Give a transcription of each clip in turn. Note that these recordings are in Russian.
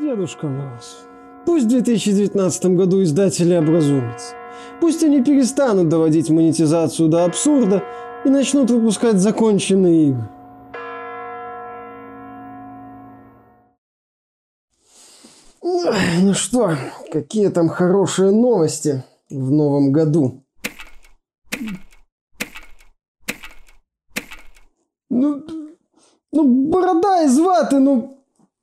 Дедушка Мороз, пусть в 2019 году издатели образумятся. Пусть они перестанут доводить монетизацию до абсурда и начнут выпускать законченные игры. Ну что, какие там хорошие новости в новом году? Ну, ну борода из ваты, ну,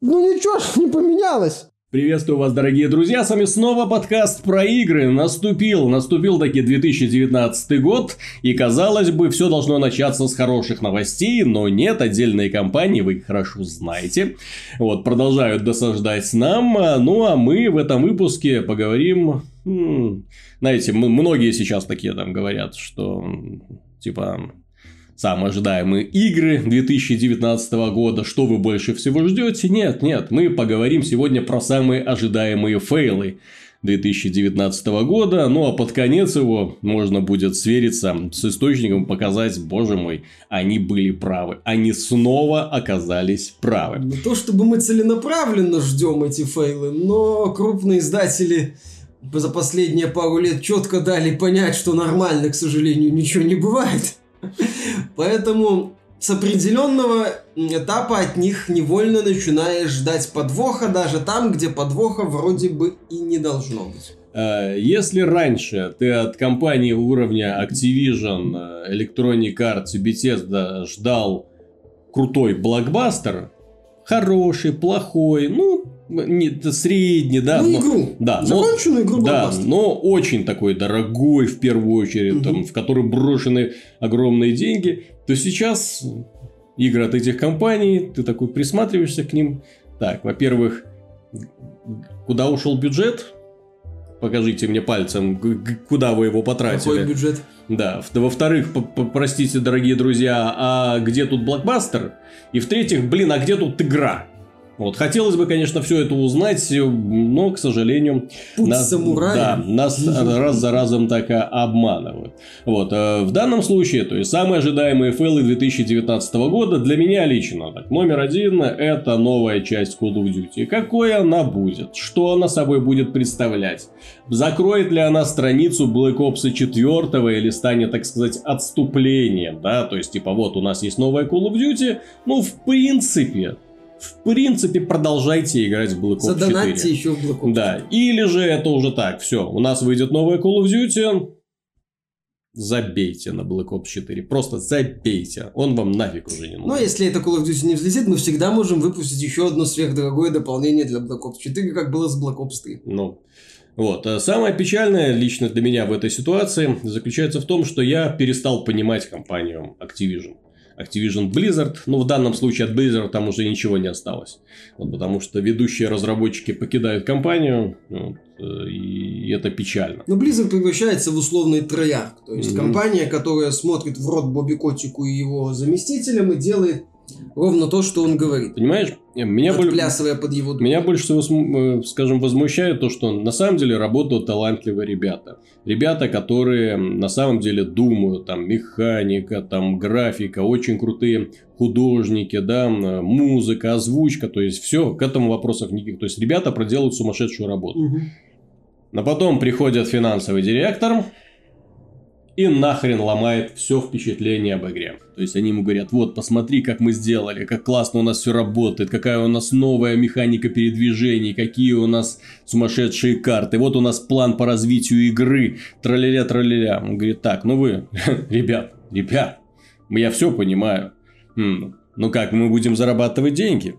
ну ничего ж не поменялось. Приветствую вас, дорогие друзья, с вами снова подкаст про игры. Наступил, наступил таки 2019 год, и казалось бы, все должно начаться с хороших новостей, но нет, отдельные компании, вы их хорошо знаете, вот, продолжают досаждать нам, ну а мы в этом выпуске поговорим, знаете, многие сейчас такие там говорят, что, типа, самые ожидаемые игры 2019 года, что вы больше всего ждете? Нет, нет, мы поговорим сегодня про самые ожидаемые фейлы 2019 года, ну а под конец его можно будет свериться с источником, показать, боже мой, они были правы, они снова оказались правы. Не то чтобы мы целенаправленно ждем эти фейлы, но крупные издатели за последние пару лет четко дали понять, что нормально, к сожалению, ничего не бывает. Поэтому с определенного этапа от них невольно начинаешь ждать подвоха, даже там, где подвоха вроде бы и не должно быть. Э, если раньше ты от компании уровня Activision, э, Electronic Arts и Bethesda ждал крутой блокбастер, хороший, плохой, ну, не, средний, да. Ну, но, игру. Да, Законченную но, игру Да, но очень такой дорогой в первую очередь, угу. там, в который брошены огромные деньги, то сейчас игры от этих компаний, ты такой присматриваешься к ним. Так, во-первых, куда ушел бюджет? Покажите мне пальцем, куда вы его потратили. Какой бюджет? Да. Во-вторых, простите, дорогие друзья, а где тут блокбастер? И в-третьих, блин, а где тут игра? Вот. Хотелось бы, конечно, все это узнать, но, к сожалению, Путь нас, да, нас раз за разом так обманывают. Вот. Э, в данном случае, то есть, самые ожидаемые фейлы 2019 года для меня лично. Так, номер один – это новая часть Call of Duty. Какой она будет? Что она собой будет представлять? Закроет ли она страницу Black Ops 4 или станет, так сказать, отступлением? Да? То есть, типа, вот у нас есть новая Call of Duty. Ну, в принципе, в принципе, продолжайте играть в Black Ops 4. Задонатьте еще в Black Ops. Да, или же это уже так, все, у нас выйдет новая Call of Duty, забейте на Black Ops 4. Просто забейте. Он вам нафиг уже не нужен. Но если это Call of Duty не взлетит, мы всегда можем выпустить еще одно сверхдорогое дополнение для Black Ops 4, как было с Black Ops 3. Ну, вот. А самое печальное лично для меня в этой ситуации заключается в том, что я перестал понимать компанию Activision. Activision Blizzard. Но в данном случае от Blizzard там уже ничего не осталось. Вот, потому что ведущие разработчики покидают компанию. Вот, э, и это печально. Но Blizzard превращается в условный трояк. То есть mm-hmm. компания, которая смотрит в рот Бобби Котику и его заместителям и делает ровно то, что он говорит. Понимаешь, меня, боль... под его меня больше всего, э, скажем, возмущает то, что на самом деле работают талантливые ребята. Ребята, которые на самом деле думают, там, механика, там, графика, очень крутые художники, да, музыка, озвучка, то есть, все, к этому вопросов никаких. То есть, ребята проделают сумасшедшую работу. Угу. Но потом приходит финансовый директор, и нахрен ломает все впечатление об игре. То есть они ему говорят, вот посмотри, как мы сделали, как классно у нас все работает, какая у нас новая механика передвижений, какие у нас сумасшедшие карты, вот у нас план по развитию игры, траля траля Он говорит, так, ну вы, ребят, ребят, я все понимаю, ну как мы будем зарабатывать деньги?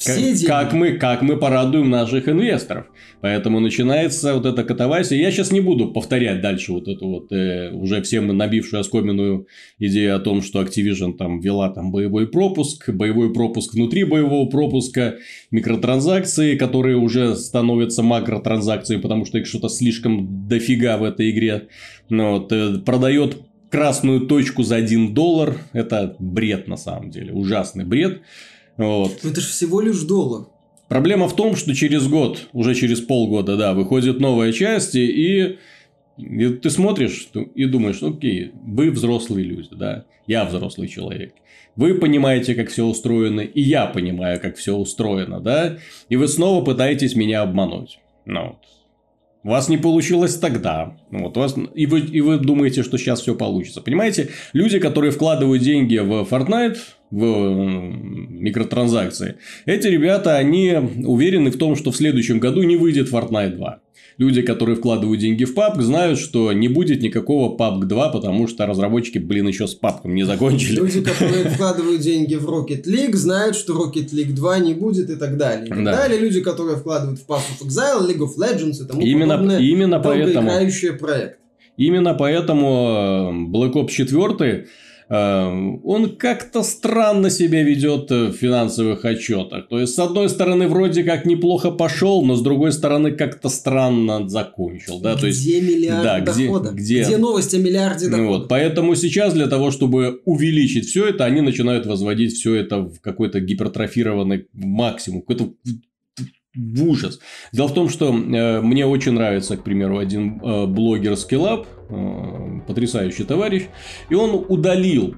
Все как, как, мы, как мы порадуем наших инвесторов. Поэтому начинается вот эта катавасия. Я сейчас не буду повторять дальше вот эту вот э, уже всем набившую оскоменную идею о том, что Activision там вела там боевой пропуск, боевой пропуск внутри боевого пропуска, микротранзакции, которые уже становятся макротранзакциями, потому что их что-то слишком дофига в этой игре. Ну, вот, э, продает красную точку за 1 доллар. Это бред на самом деле. Ужасный бред. Вот. Но это же всего лишь доллар. Проблема в том, что через год, уже через полгода, да, выходит новая часть, и И ты смотришь и думаешь, окей, вы взрослые люди, да, я взрослый человек. Вы понимаете, как все устроено, и я понимаю, как все устроено, да, и вы снова пытаетесь меня обмануть. Ну, вот. У вас не получилось тогда. Вот вас... и, вы, и вы думаете, что сейчас все получится. Понимаете, люди, которые вкладывают деньги в Fortnite, в микротранзакции, эти ребята, они уверены в том, что в следующем году не выйдет Fortnite 2 люди, которые вкладывают деньги в PUBG, знают, что не будет никакого PUBG 2, потому что разработчики, блин, еще с PUBG не закончили. Люди, которые вкладывают деньги в Rocket League, знают, что Rocket League 2 не будет и так далее. И так да. далее. Люди, которые вкладывают в Path of Exile, League of Legends и тому именно, подобное. Именно поэтому. проект. Именно поэтому э, Black Ops 4 Эм, он как-то странно себя ведет в финансовых отчетах. То есть, с одной стороны, вроде как неплохо пошел, но с другой стороны, как-то странно закончил. Да? Где То есть, миллиард да, дохода? Где, где новость о миллиарде дохода? Вот, поэтому сейчас для того, чтобы увеличить все это, они начинают возводить все это в какой-то гипертрофированный максимум, какой-то в ужас. Дело в том, что э, мне очень нравится, к примеру, один э, блогер Skillup, э, потрясающий товарищ, и он удалил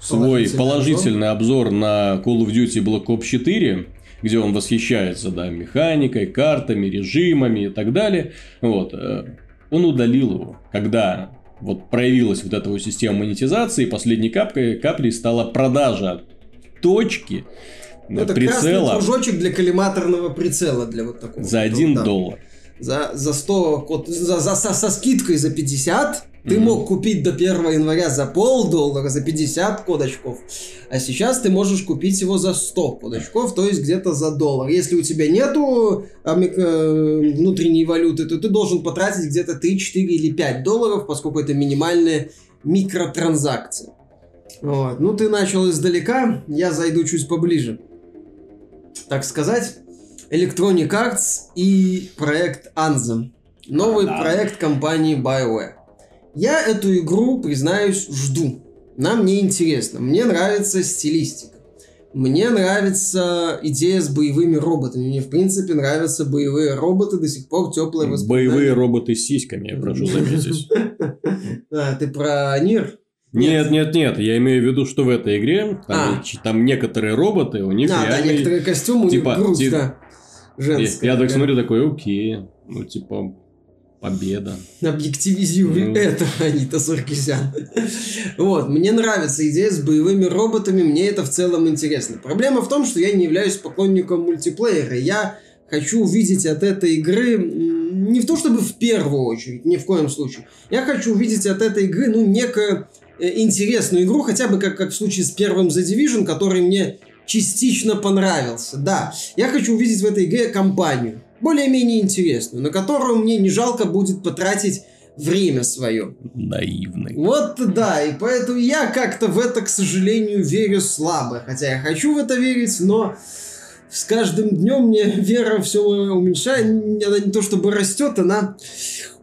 свой положительный, положительный обзор. обзор на Call of Duty Black Ops 4, где он восхищается да, механикой, картами, режимами и так далее. Вот. Э, он удалил его, когда вот проявилась вот эта вот система монетизации, последней каплей, каплей стала продажа точки, ну, это прицела. кружочек для коллиматорного прицела для вот такого. За один да. доллар. За, за 100, за, за, со, со скидкой за 50 ты mm-hmm. мог купить до 1 января за полдоллара, за 50 кодочков. А сейчас ты можешь купить его за 100 кодочков, то есть где-то за доллар. Если у тебя нету а, э, внутренней валюты, то ты должен потратить где-то 3, 4 или 5 долларов, поскольку это минимальная микротранзакция. Вот. Ну, ты начал издалека, я зайду чуть поближе так сказать, Electronic Arts и проект Anthem. Новый да. проект компании BioWare. Я эту игру, признаюсь, жду. Нам не интересно. Мне нравится стилистика. Мне нравится идея с боевыми роботами. Мне, в принципе, нравятся боевые роботы. До сих пор теплые воспоминания. Боевые роботы с сиськами, я прошу заметить. А, ты про Нир? Нет, нет, нет, я имею в виду, что в этой игре там, а. там некоторые роботы, у них а, реальный... да, некоторые костюмы, у типа, них грудь, типа, да, женская. Я, я так смотрю, такой, окей, ну, типа, победа. Объективизируй mm. это, Анита Саркисян. вот, мне нравится идея с боевыми роботами, мне это в целом интересно. Проблема в том, что я не являюсь поклонником мультиплеера, я хочу увидеть от этой игры не в то чтобы в первую очередь, ни в коем случае. Я хочу увидеть от этой игры, ну, некое Э, интересную игру, хотя бы как, как в случае с первым The Division, который мне частично понравился. Да, я хочу увидеть в этой игре компанию, более-менее интересную, на которую мне не жалко будет потратить время свое. Наивный. Вот да, и поэтому я как-то в это, к сожалению, верю слабо. Хотя я хочу в это верить, но с каждым днем мне вера все уменьшает. Она не то чтобы растет, она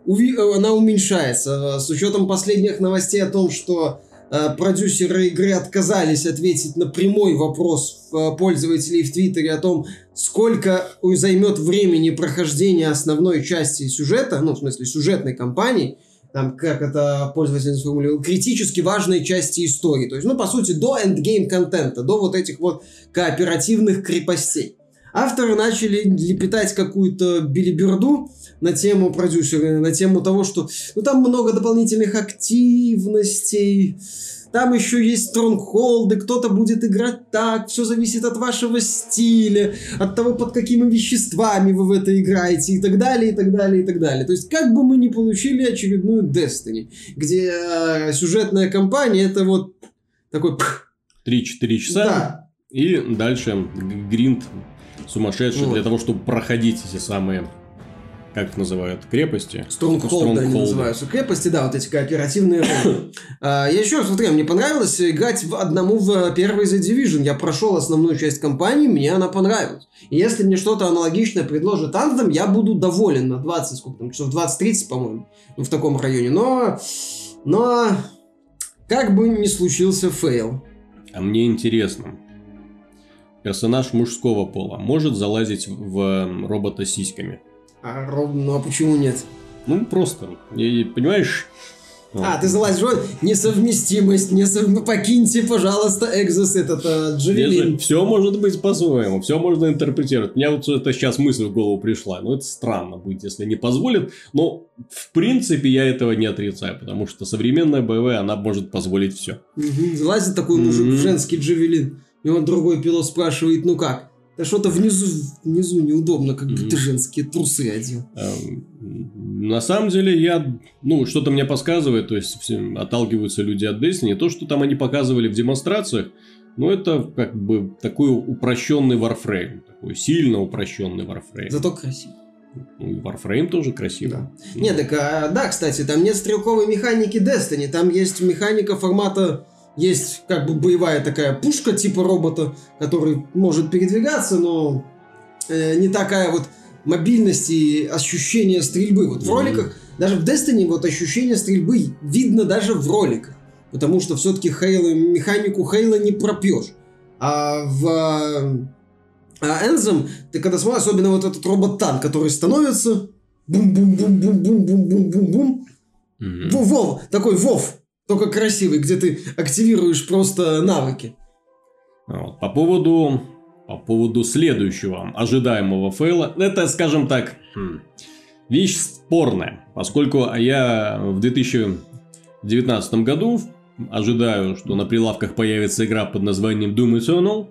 она уменьшается. С учетом последних новостей о том, что э, продюсеры игры отказались ответить на прямой вопрос э, пользователей в Твиттере о том, сколько займет времени прохождения основной части сюжета, ну, в смысле, сюжетной кампании, там, как это пользователь сформулировал, критически важной части истории. То есть, ну, по сути, до эндгейм контента, до вот этих вот кооперативных крепостей. Авторы начали лепетать какую-то билиберду, на тему продюсера, на тему того, что ну, там много дополнительных активностей, там еще есть стронгхолды, кто-то будет играть так, все зависит от вашего стиля, от того, под какими веществами вы в это играете и так далее, и так далее, и так далее. То есть, как бы мы не получили очередную Destiny, где э, сюжетная кампания это вот такой... 3-4 часа. Да. И дальше гринд сумасшедший вот. для того, чтобы проходить эти самые как их называют, крепости. Стронгхолды они называются. Крепости, да, вот эти кооперативные а, Я еще раз смотрю, мне понравилось играть в одному в первый The Division. Я прошел основную часть кампании, мне она понравилась. И если мне что-то аналогичное предложит Anthem, я буду доволен на 20, сколько там, часов 20-30, по-моему, ну, в таком районе. Но, но, как бы ни случился фейл. А мне интересно, персонаж мужского пола может залазить в робота сиськами? А, ну а почему нет? Ну, просто, и, понимаешь... А, ты залазишь, вот, несовместимость, несов... покиньте, пожалуйста, Экзос, этот uh, Javelin. Все может быть по-своему, все можно интерпретировать. Мне вот это сейчас мысль в голову пришла. Ну, это странно будет, если не позволит. Но, в принципе, я этого не отрицаю, потому что современная БВ, она может позволить все. Угу. Залазит такой мужик mm-hmm. в женский Джавелин, и он другой пилот спрашивает, ну как? Да что-то внизу, внизу неудобно, как mm-hmm. ты женские трусы одел. Эм, на самом деле, я, ну, что-то мне подсказывает, то есть, все, отталкиваются люди от Destiny. То, что там они показывали в демонстрациях, ну, это как бы такой упрощенный Warframe. Такой сильно упрощенный Warframe. Зато красиво. Ну, и Warframe тоже красиво. Да. Ну. Нет, так, а, да, кстати, там нет стрелковой механики Destiny, там есть механика формата есть как бы боевая такая пушка типа робота, который может передвигаться, но э, не такая вот мобильность и ощущение стрельбы. Вот в роликах, даже в Destiny вот ощущение стрельбы видно даже в роликах. Потому что все-таки Хейла, механику Хейла не пропьешь. А в а Энзом, ты когда смотришь, особенно вот этот робот-танк, который становится бум-бум-бум-бум-бум-бум-бум-бум. Mm-hmm. Вов, такой Вов, только красивый, где ты активируешь просто навыки. Вот. По поводу по поводу следующего ожидаемого фейла, это, скажем так, хм, вещь спорная, поскольку я в 2019 году ожидаю, что на прилавках появится игра под названием Doom Eternal.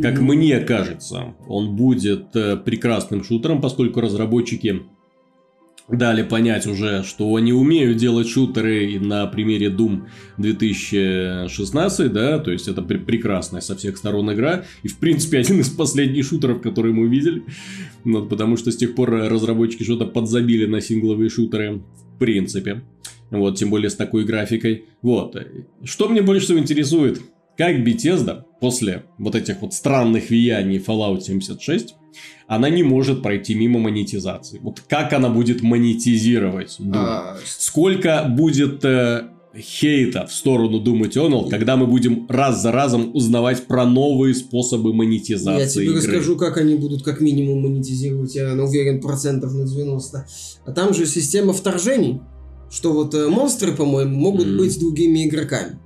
Как mm-hmm. мне кажется, он будет э, прекрасным шутером, поскольку разработчики дали понять уже, что они умеют делать шутеры на примере Doom 2016, да, то есть это пр- прекрасная со всех сторон игра, и в принципе один из последних шутеров, которые мы увидели, вот, потому что с тех пор разработчики что-то подзабили на сингловые шутеры, в принципе, вот, тем более с такой графикой, вот, что мне больше всего интересует, как Bethesda после вот этих вот странных влияний Fallout 76 она не может пройти мимо монетизации. Вот как она будет монетизировать? А... Сколько будет э, хейта в сторону Doom Eternal, когда мы будем раз за разом узнавать про новые способы монетизации Я тебе игры. расскажу, как они будут как минимум монетизировать, я уверен, процентов на 90. А там же система вторжений, что вот э, монстры, по-моему, могут mm. быть другими игроками.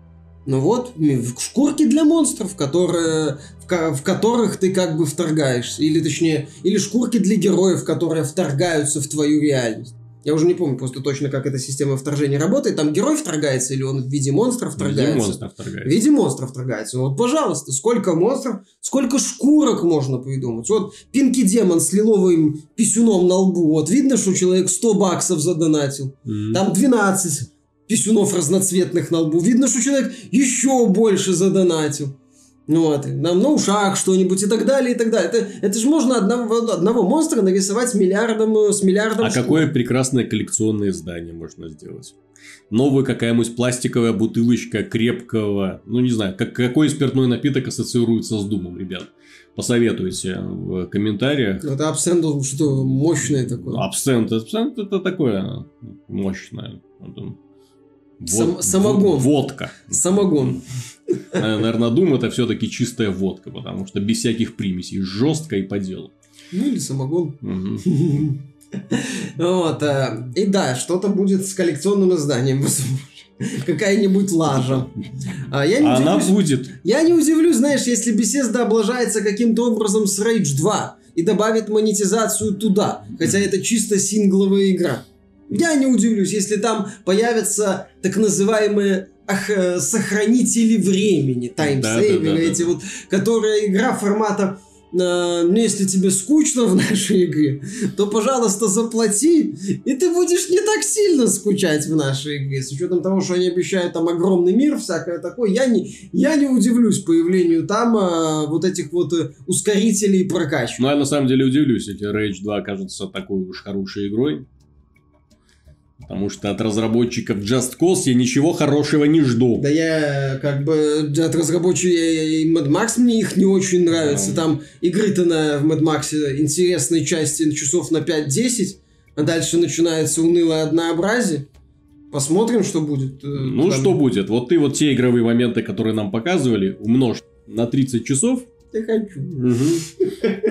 Ну вот, шкурки для монстров, которые, в, в которых ты как бы вторгаешься. Или точнее, или шкурки для героев, которые вторгаются в твою реальность. Я уже не помню просто точно, как эта система вторжения работает. Там герой вторгается или он в виде монстра вторгается? В виде монстра вторгается. В виде монстра вторгается. Вот, пожалуйста, сколько монстров, сколько шкурок можно придумать. Вот Пинки Демон с лиловым писюном на лбу. Вот видно, что человек 100 баксов задонатил. Mm-hmm. Там 12 писюнов разноцветных на лбу. Видно, что человек еще больше задонатил. Ну вот, нам на ушах что-нибудь и так далее, и так далее. Это, это же можно одного, одного монстра нарисовать с миллиардом, с миллиардом А шкур. какое прекрасное коллекционное издание можно сделать? Новая какая-нибудь пластиковая бутылочка крепкого, ну не знаю, как, какой спиртной напиток ассоциируется с Думом, ребят? Посоветуйте в комментариях. Это абсент что мощное такое. Абсент, абсент это такое мощное. Сам, самогон. Водка. Самогон. Наверное, Дум это все-таки чистая водка, потому что без всяких примесей, жестко и по делу. Ну или самогон. Вот. Э, и да, что-то будет с коллекционным изданием, Какая-нибудь лажа. А, я не Она удивлюсь, будет. Я не удивлюсь, знаешь, если Bethesda облажается каким-то образом с Rage 2 и добавит монетизацию туда, хотя это чисто сингловая игра. Я не удивлюсь, если там появятся так называемые ах, э, сохранители времени, таймсейверы, да, да, да, эти да. вот, которые игра формата э, ну, если тебе скучно в нашей игре, то, пожалуйста, заплати, и ты будешь не так сильно скучать в нашей игре. С учетом того, что они обещают там огромный мир, всякое такое, я не, я не удивлюсь появлению там э, вот этих вот ускорителей и прокачки. Ну, я на самом деле удивлюсь, если Rage 2 окажется такой уж хорошей игрой. Потому что от разработчиков Just Cause я ничего хорошего не жду. Да я как бы от разработчиков и Mad Max мне их не очень нравится. Да. Там игры-то на в Mad Max интересные части часов на 5-10, а дальше начинается унылое однообразие. Посмотрим, что будет. Э, ну, там... что будет. Вот ты вот те игровые моменты, которые нам показывали, умножь на 30 часов, Я хочу. Мгм.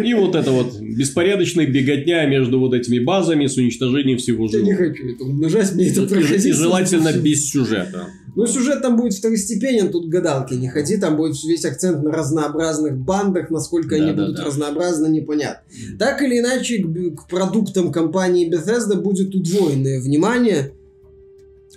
И вот это вот беспорядочная беготня между вот этими базами с уничтожением всего Я не живого. хочу это умножать, мне это И, и желательно без сюжета. Ну, сюжет там будет второстепенен, тут гадалки не ходи, там будет весь акцент на разнообразных бандах, насколько они Да-да-да. будут разнообразны, непонятно. Так или иначе, к, к продуктам компании Bethesda будет удвоенное внимание.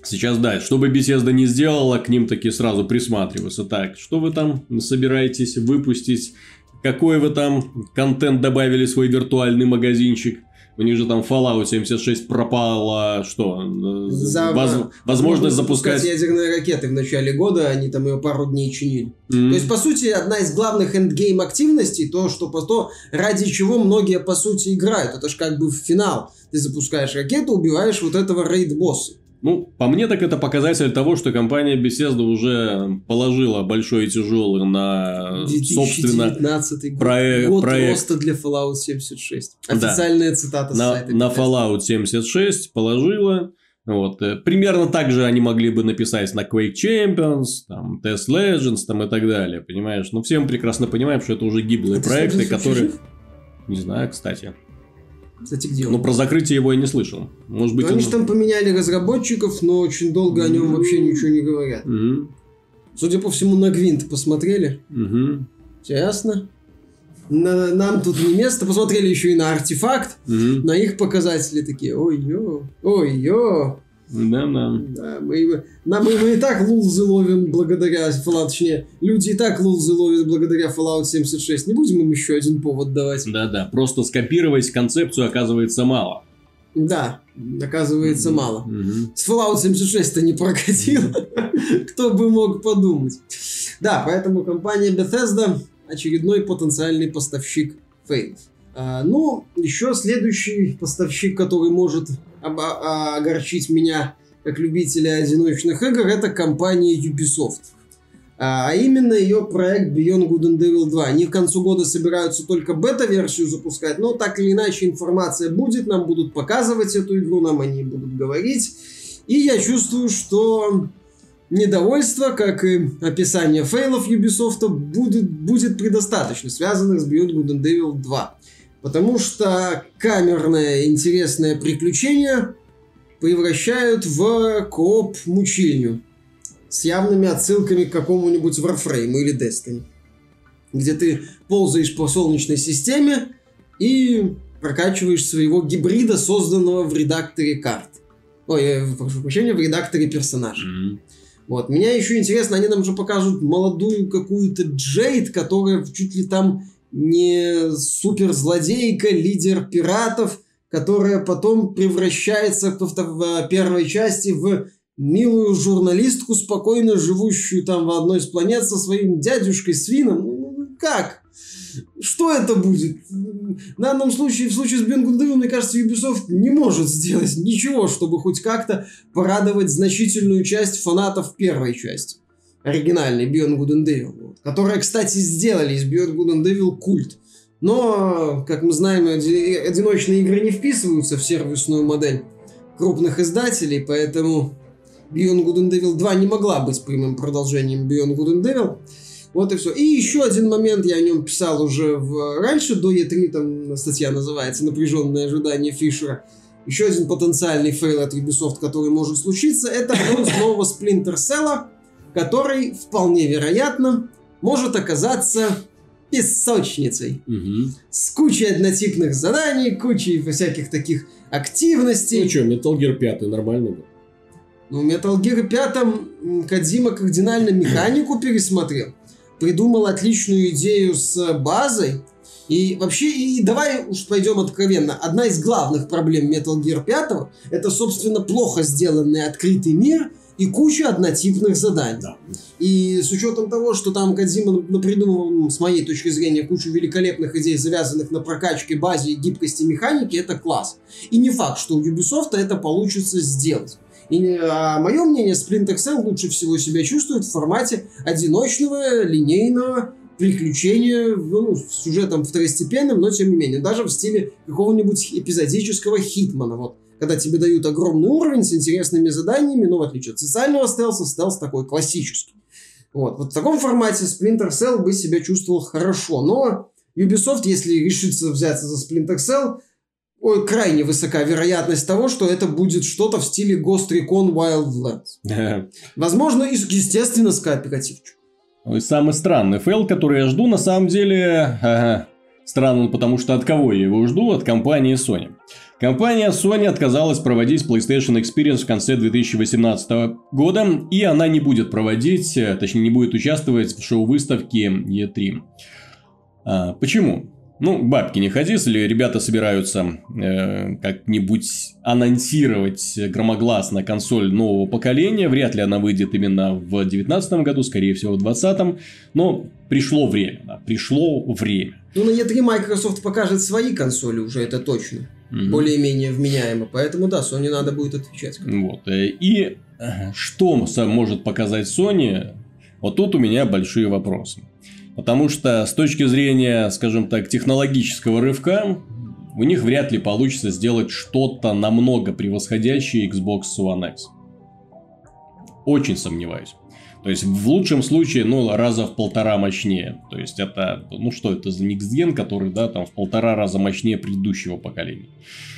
Сейчас, да, что бы Bethesda не сделала, к ним таки сразу присматриваться. Так, что вы там собираетесь выпустить? Какой вы там контент добавили свой виртуальный магазинчик? У них же там Fallout 76 пропала, что? За- воз- возможность запускать... ядерные ракеты в начале года, они там ее пару дней чинили. М, То есть, по сути, одна из главных эндгейм активностей, то, что по то, ради чего многие, по сути, играют. Это же как бы в финал. Ты запускаешь ракету, убиваешь вот этого рейд-босса. Ну, по мне, так это показатель того, что компания Bethesda уже положила большой и тяжелый на, собственно, 2019 год. проект. роста для Fallout 76. Да. Официальная цитата с на, сайта. на. Fallout 76 положила. Вот. э, Примерно так же они могли бы написать на Quake Champions, там, Test Legends там, и так далее, понимаешь? Но все мы прекрасно понимаем, что это уже гиблые А проекты, которые... жив? Не знаю, кстати. Кстати, где он? Но про закрытие его я не слышал. Может быть, Ну, они он- же там поменяли разработчиков, но очень долго о нем вообще ничего не говорят. Мгм, Судя по всему, на Гвинт посмотрели. Всё ясно. На- нам тут не место. Посмотрели еще и на артефакт. мгм. На их показатели такие, ой-ё, ой-ё. Да-да. Да, мы, нам, мы, мы и так лулзы ловим благодаря Fallout, точнее, люди и так лулзы ловят благодаря Fallout 76. Не будем им еще один повод давать. Да-да. Просто скопировать концепцию оказывается мало. Да, оказывается, мало. Мгм. С Fallout 76-то не прокатил. Кто бы мог подумать. Да, поэтому компания Bethesda очередной потенциальный поставщик фейлов. А, ну, еще следующий поставщик, который может огорчить меня как любителя одиночных игр, это компания Ubisoft. А а именно ее проект Beyond Good and Evil 2. Они к концу года собираются только бета-версию запускать, но так или иначе информация будет, нам будут показывать эту игру, нам они будут говорить. И я чувствую, что недовольство, как и описание фейлов Ubisoft, будет, будет предостаточно, связанных с Beyond Good and Evil 2. Потому что камерное интересное приключение превращают в кооп мучильню с явными отсылками к какому-нибудь Warframe или Destiny, где ты ползаешь по солнечной системе и прокачиваешь своего гибрида, созданного в редакторе карт. Ой, э, прошу прощения, в редакторе персонажей. Мгм. Вот. Меня еще интересно, они нам же покажут молодую какую-то Джейд, которая чуть ли там не суперзлодейка, лидер пиратов, которая потом превращается в, в- первой части в милую журналистку, спокойно живущую там в одной из планет со своим дядюшкой Свином. Ну, как? Что это будет? В данном случае, в случае с Бенгундевым, мне кажется, Ubisoft не может сделать ничего, чтобы хоть как-то порадовать значительную часть фанатов первой части. Оригинальной Beyond Good and Evil. вот, Которая, кстати, сделали из Beyond Good and Evil культ. Но, как мы знаем, оди- одиночные игры не вписываются в сервисную модель крупных издателей, поэтому Beyond Good and Evil 2 не могла быть прямым продолжением Beyond Good and Evil. Вот и все. И еще один момент, я о нем писал уже в... раньше, до E3, там статья называется «Напряженное ожидание Фишера». Еще один потенциальный фейл от Ubisoft, который может случиться, это анонс нового Splinter Cell, который, вполне вероятно, может оказаться песочницей. Мгм. С кучей однотипных заданий, кучей всяких таких активностей. Ну что, Metal Gear 5 нормально был? Ну, в Metal Gear 5 м, Кодзима кардинально механику пересмотрел. Придумал отличную идею с базой. И вообще, и давай уж пойдем откровенно. Одна из главных проблем Metal Gear 5 это, собственно, плохо сделанный открытый мир и куча однотипных заданий. Да. И с учетом того, что там Кадзима придумал, ну, с моей точки зрения, кучу великолепных идей, завязанных на прокачке, базе и гибкости механики, это класс. И не факт, что у Ubisoft это получится сделать. И а, мое мнение, Splinter Cell лучше всего себя чувствует в формате одиночного, линейного приключения, ну, с сюжетом второстепенным, но тем не менее, даже в стиле какого-нибудь эпизодического хитмана, вот. Когда тебе дают огромный уровень с интересными заданиями, но в отличие от социального стелса, стелс такой классический. Вот. вот в таком формате Splinter Cell бы себя чувствовал хорошо. Но Ubisoft, если решится взяться за Splinter Cell, ой, крайне высока вероятность того, что это будет что-то в стиле Ghost Recon Wildlands. Возможно, естественно, с кооперативчиком. Самый странный фейл, который я жду, на самом деле, ага, странный, потому что от кого я его жду? От компании Sony. Компания Sony отказалась проводить PlayStation Experience в конце 2018 года, и она не будет проводить, э, точнее не будет участвовать в шоу-выставке E3. А, почему? Ну, бабки не ходи, если ребята собираются э, как-нибудь анонсировать громогласно консоль нового поколения, вряд ли она выйдет именно в 2019 году, скорее всего в 2020, но пришло время, да, пришло время. Ну, на E3 Microsoft покажет свои консоли уже, это точно. Угу. Более-менее вменяемо, поэтому да, Sony надо будет отвечать. Вот, э, и что может показать Sony, вот тут у меня большие вопросы. Потому что с точки зрения, скажем так, технологического рывка, у них вряд ли получится сделать что-то намного превосходящее Xbox One X. Очень сомневаюсь. То есть, в лучшем случае, ну, раза в полтора мощнее. То есть, это, ну, что это за Gen, который, да, там, в полтора раза мощнее предыдущего поколения.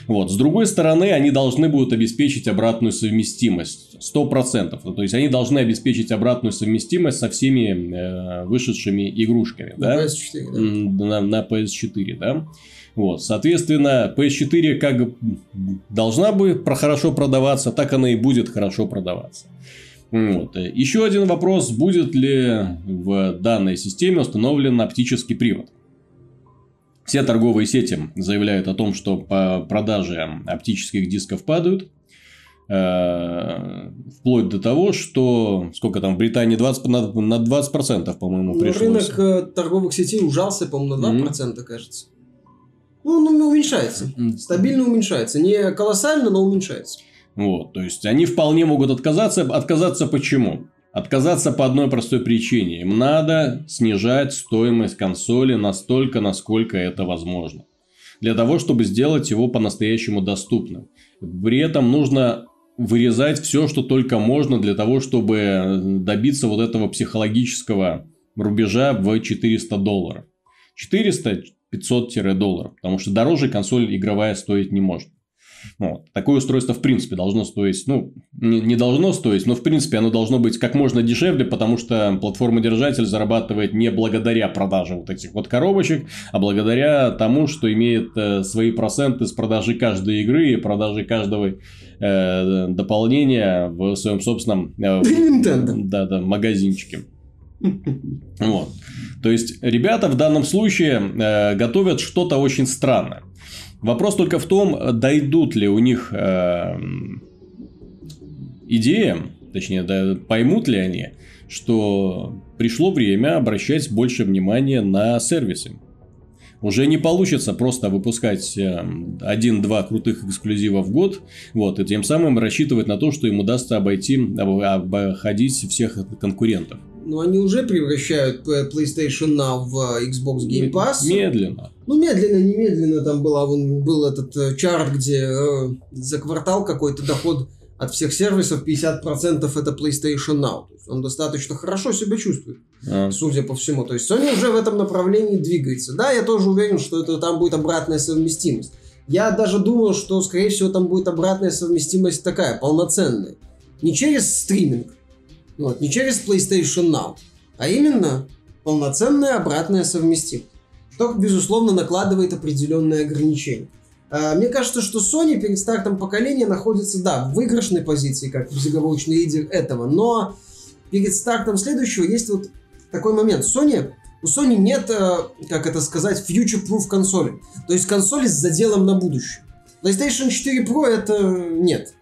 Вот. С другой стороны, они должны будут обеспечить обратную совместимость. 100%. То есть, они должны обеспечить обратную совместимость со всеми э, вышедшими игрушками. На да? PS4, да? На, на PS4, да. Вот, соответственно, PS4 как должна бы хорошо продаваться, так она и будет хорошо продаваться. Вот. Еще один вопрос, будет ли в данной системе установлен оптический привод. Все торговые сети заявляют о том, что по продаже оптических дисков падают. Э, вплоть до того, что сколько там в Британии 20, на, на 20% по-моему ну, пришлось. Рынок э, торговых сетей ужался, по-моему, на 2%, mm-hmm. кажется. Ну, ну, уменьшается. Стабильно уменьшается. Не колоссально, но уменьшается. Вот, то есть они вполне могут отказаться. Отказаться почему? Отказаться по одной простой причине. Им надо снижать стоимость консоли настолько, насколько это возможно. Для того, чтобы сделать его по-настоящему доступным. При этом нужно вырезать все, что только можно для того, чтобы добиться вот этого психологического рубежа в 400 долларов. 400-500 долларов. Потому что дороже консоль игровая стоить не может. Вот. Такое устройство, в принципе, должно стоить, ну, не, не должно стоить, но, в принципе, оно должно быть как можно дешевле, потому что платформа-держатель зарабатывает не благодаря продаже вот этих вот коробочек, а благодаря тому, что имеет э, свои проценты с продажи каждой игры и продажи каждого э, дополнения в своем собственном э, да, да, магазинчике. Вот. То есть, ребята в данном случае э, готовят что-то очень странное. Вопрос только в том, дойдут ли у них э, идея, точнее, да, поймут ли они, что пришло время обращать больше внимания на сервисы. Уже не получится просто выпускать э, один-два крутых эксклюзива в год, вот, и тем самым рассчитывать на то, что им удастся обойти, обходить всех конкурентов. Ну, они уже превращают PlayStation Now в э, Xbox Game Pass. Медленно. Ну, медленно, немедленно там была, вон, был этот э, чарт, где э, за квартал какой-то доход от всех сервисов 50% это PlayStation Now. То есть он достаточно хорошо себя чувствует, а. судя по всему. То есть Sony уже в этом направлении двигается. Да, я тоже уверен, что это там будет обратная совместимость. Я даже думал, что, скорее всего, там будет обратная совместимость такая, полноценная. Не через стриминг, вот, не через PlayStation Now, а именно полноценная обратная совместимость. Что, безусловно, накладывает определенные ограничения. А, мне кажется, что Sony перед стартом поколения находится, да, в выигрышной позиции, как безоговорочный лидер этого, но перед стартом следующего есть вот такой момент. Sony, у Sony нет, э, как это сказать, future-proof консоли. То есть консоли с заделом на будущее. PlayStation 4 Pro это нет.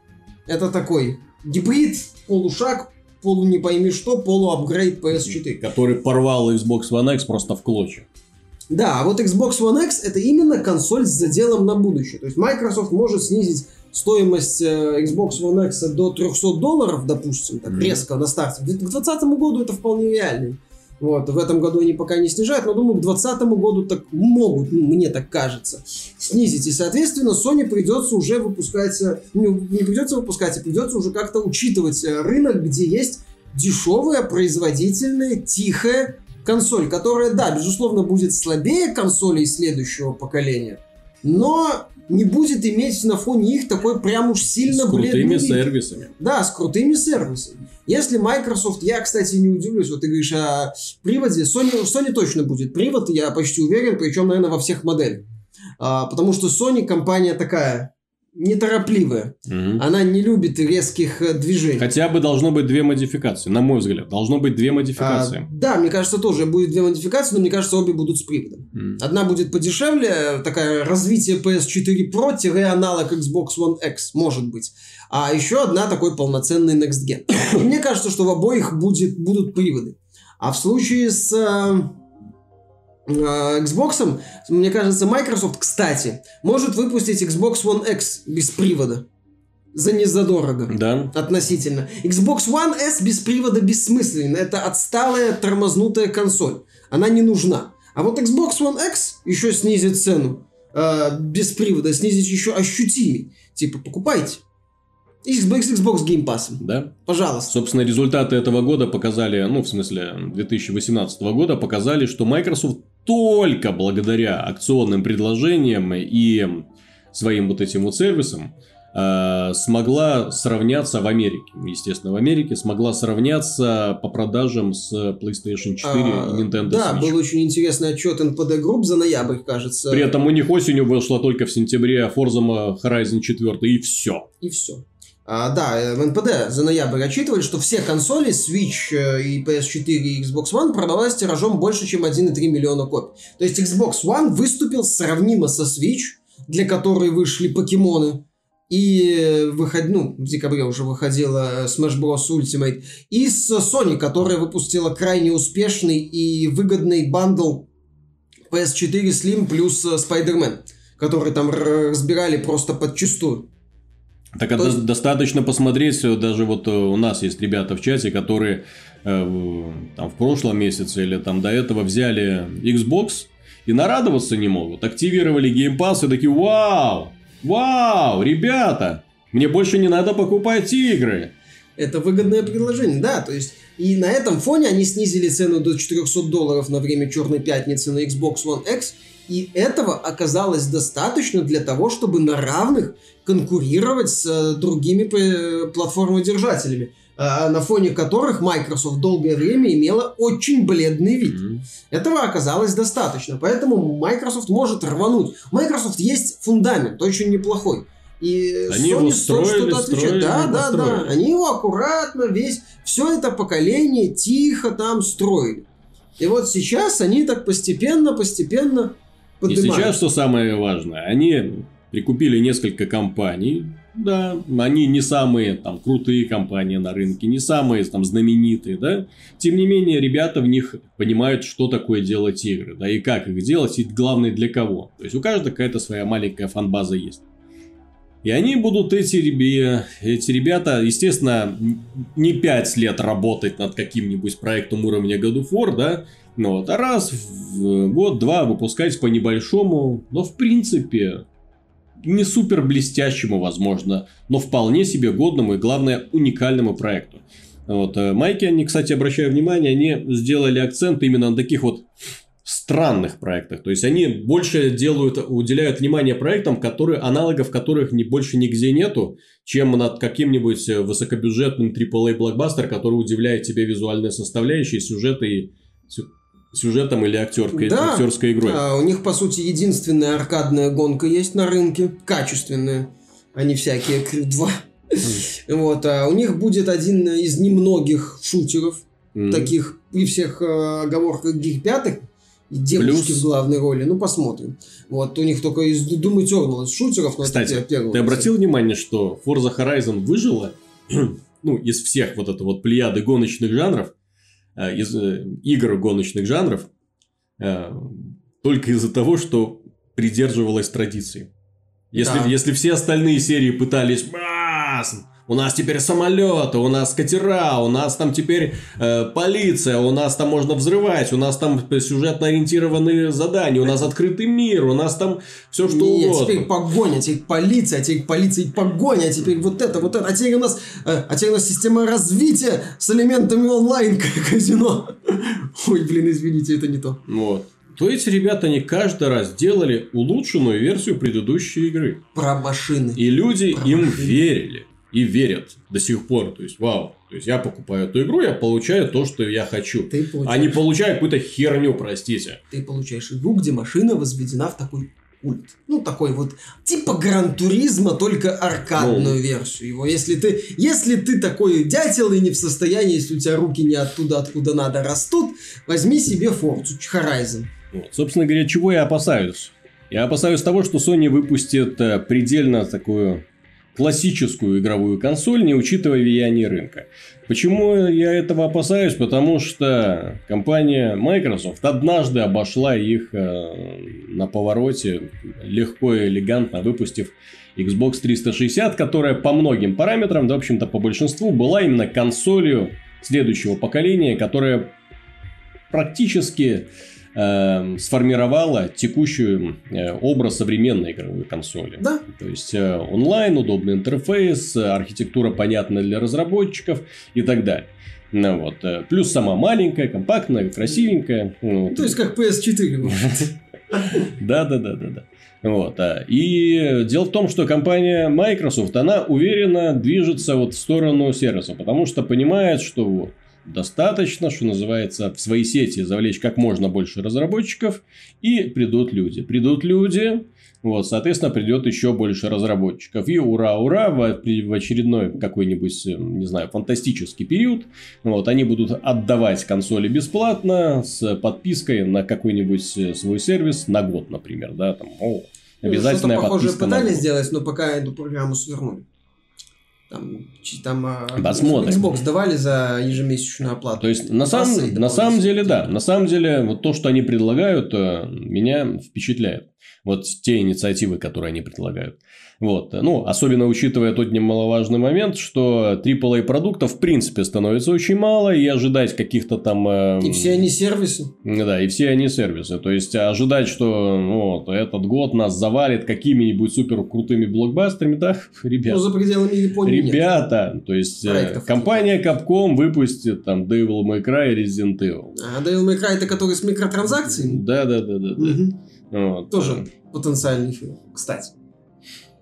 Это такой гибрид, полушаг, полу не пойми что, полу апгрейд PS4. Который порвал Xbox One X просто в клочья. Да, а вот Xbox One X это именно консоль с заделом на будущее. То есть Microsoft может снизить стоимость э, Xbox One X до 300 долларов, допустим, так mm-hmm. резко на старте. К 2020 году это вполне реально. Вот, в этом году они пока не снижают, но думаю, к 2020 году так могут, ну, мне так кажется, снизить. И, соответственно, Sony придется уже выпускать, э, не, не придется выпускать, а придется уже как-то учитывать э, рынок, где есть дешевая, производительная, тихая консоль, которая, да, безусловно, будет слабее консолей следующего поколения, но не будет иметь на фоне их такой прям уж сильно С крутыми вид. сервисами. Да, с крутыми сервисами. Если Microsoft, я, кстати, не удивлюсь, вот ты говоришь о приводе, Sony, Sony точно будет привод, я почти уверен, причем, наверное, во всех моделях. А, потому что Sony компания такая неторопливая. Мгм. Она не любит резких э, движений. Хотя бы должно быть две модификации, на мой взгляд. Должно быть две А, модификации. да, мне кажется, тоже будет две модификации, но мне кажется, обе будут с приводом. М. Одна будет подешевле, такая развитие PS4 Pro, аналог Xbox One X, может быть. А еще одна такой полноценный Next Gen. Мне кажется, что в обоих будет, будут приводы. А в случае с э, Xbox, мне кажется, Microsoft, кстати, может выпустить Xbox One X без привода. За незадорого. Да. Относительно. Xbox One S без привода бессмысленно. Это отсталая тормознутая консоль. Она не нужна. А вот Xbox One X еще снизит цену э, без привода, снизить еще ощутимей. Типа, покупайте. Xbox, Xbox Game Pass. Да. Пожалуйста. Собственно, результаты этого года показали, ну, в смысле, 2018 года показали, что Microsoft только благодаря акционным предложениям и своим вот этим вот сервисам э, смогла сравняться в Америке, естественно, в Америке смогла сравняться по продажам с PlayStation 4 А, и Nintendo Да, Switch. был очень интересный отчет NPD Group за ноябрь, кажется. При этом у них осенью вышла только в сентябре Forza Horizon 4 и все. И все. А, да, э, в НПД за ноябрь отчитывали, что все консоли Switch э, и PS4 и Xbox One продавались тиражом больше, чем 1,3 миллиона копий. То есть Xbox One выступил сравнимо со Switch, для которой вышли покемоны, и э, выход, ну, в декабре уже выходила Smash Bros. Ultimate, и с Sony, которая выпустила крайне успешный и выгодный бандл PS4 Slim плюс Spider-Man, который там разбирали просто подчистую. Так То есть- достаточно посмотреть, э, даже вот э, у нас есть ребята в чате, которые э, там в прошлом месяце или там до этого взяли Xbox и нарадоваться не могут. Активировали Game Pass и такие, вау, вау, ребята, мне больше не надо покупать игры. Это выгодное предложение, да, то есть и на этом фоне они снизили цену до 400 долларов на время Черной Пятницы на Xbox One X, и этого оказалось достаточно для того, чтобы на равных конкурировать с э, другими п- платформодержателями, э, на фоне которых Microsoft долгое время имела очень бледный вид. Мгм. Этого оказалось достаточно, поэтому Microsoft может рвануть. Microsoft есть фундамент, очень неплохой. И Они Sony его строили, что-то отвечать. строили, Да, да, да. построили. Они его аккуратно, весь, все это поколение тихо там строили. И вот сейчас они так постепенно, постепенно И сейчас, что самое важное, они прикупили несколько компаний, да, они не самые там крутые компании на рынке, не самые там знаменитые, да, тем не менее ребята в них понимают, что такое делать игры, да, и как их делать, и главное для кого. То есть у каждого какая-то своя маленькая фанбаза есть. И они будут, эти, эти ребята, естественно, не 5 лет работать над каким-нибудь проектом уровня God of War, да, ну вот, а раз в год-два выпускать по небольшому, но в принципе не супер блестящему, возможно, но вполне себе годному и, главное, уникальному проекту. Вот, э, Майки, они, кстати, обращаю внимание, они сделали акцент именно на таких вот странных проектах. То есть они больше делают, уделяют внимание проектам, которые, аналогов которых не, больше нигде нету, чем над каким-нибудь э, высокобюджетным AAA блокбастер, который удивляет тебе визуальной составляющей, сюжеты и сюжетом или актерской, Да. актерской игрой. А, у них, по сути, единственная аркадная гонка есть на рынке. Качественная. А не всякие Creed 2. Вот, а у них будет один из немногих шутеров, таких при всех э, оговорках гиг пятых, и девушки Плюс- в главной роли. Ну, посмотрим. Вот, у них только из Doom Eternal из шутеров, но это Кстати, те- первые. Ты обратил внимание, что Forza Horizon выжила, ну, из всех вот это вот плеяды гоночных жанров, из э, игр гоночных жанров, э, только из-за того, что придерживалась традиции. Если, Да. если все остальные серии пытались «Бас! У нас теперь самолеты, у нас катера, у нас там теперь э, полиция, у нас там можно взрывать, у нас там сюжетно ориентированные задания, у нас открытый мир, у нас там все что Нет, угодно. теперь погоня, теперь полиция, теперь полиция и погоня, теперь вот это, вот это, а теперь у нас, э, а теперь у нас система развития с элементами онлайн казино. Ой, блин, извините, это не то. Вот. То есть, ребята, они каждый раз делали улучшенную версию предыдущей игры. Про машины. И люди Про им машины. верили. И верят до сих пор. То есть, вау. То есть, я покупаю эту игру, я получаю то, что я хочу. Ты получаешь, А не получаю какую-то херню, простите. ты получаешь игру, где машина возведена в такой культ. Ну, такой вот, типа Гран-туризма, только аркадную Ну. версию его. Если ты, если ты такой дятел и не в состоянии, если у тебя руки не оттуда, откуда надо, растут, возьми себе Forza Horizon. Вот. Собственно говоря, чего я опасаюсь? Я опасаюсь того, что Sony выпустит э, предельно такую классическую игровую консоль, не учитывая влияние рынка. Почему я этого опасаюсь? Потому что компания Microsoft однажды обошла их э, на повороте, легко и элегантно выпустив Xbox 360, которая по многим параметрам, да, в общем-то, по большинству, была именно консолью следующего поколения, которая практически э, сформировала текущую э, образ современной игровой консоли. Да. То есть э, онлайн, удобный интерфейс, э, архитектура понятная для разработчиков и так далее. Ну, вот. Плюс сама маленькая, компактная, красивенькая. Ну, То есть, как PS4. вот. да, да, да, да, да. Вот. а. И дело в том, что компания Microsoft, она уверенно движется вот в сторону сервиса, потому что понимает, что вот достаточно, что называется, в свои сети завлечь как можно больше разработчиков, и придут люди. Придут люди, вот, соответственно, придет еще больше разработчиков. И ура-ура, в, в очередной какой-нибудь, э, не знаю, фантастический период, вот, они будут отдавать консоли бесплатно с подпиской на какой-нибудь э, свой сервис на год, например, да, там, о, обязательная Что-то похожее подписка на пытались сделать, но пока эту программу свернули. Там, там а, Посмотрим. Xbox давали за ежемесячную оплату. То есть, на и на самом деле, да. На самом деле, вот то, что они предлагают, э, меня впечатляет. Вот те инициативы, которые они предлагают. Вот. Ну, особенно учитывая тот немаловажный момент, что AAA продуктов в принципе становится очень мало, и ожидать каких-то там... э, И все они сервисы. Да, и все они сервисы. То есть, ожидать, что ну, вот, этот год нас завалит какими-нибудь супер крутыми блокбастерами, да, ребят. Но за пределами Японии нет. Ребята, то есть э, Проектов компания Capcom выпустит там Devil May Cry и Resident Evil. А Devil May Cry это который с микротранзакциями? Да, да, да, да. да. Мгм. Вот. Тоже потенциальный фильм, кстати.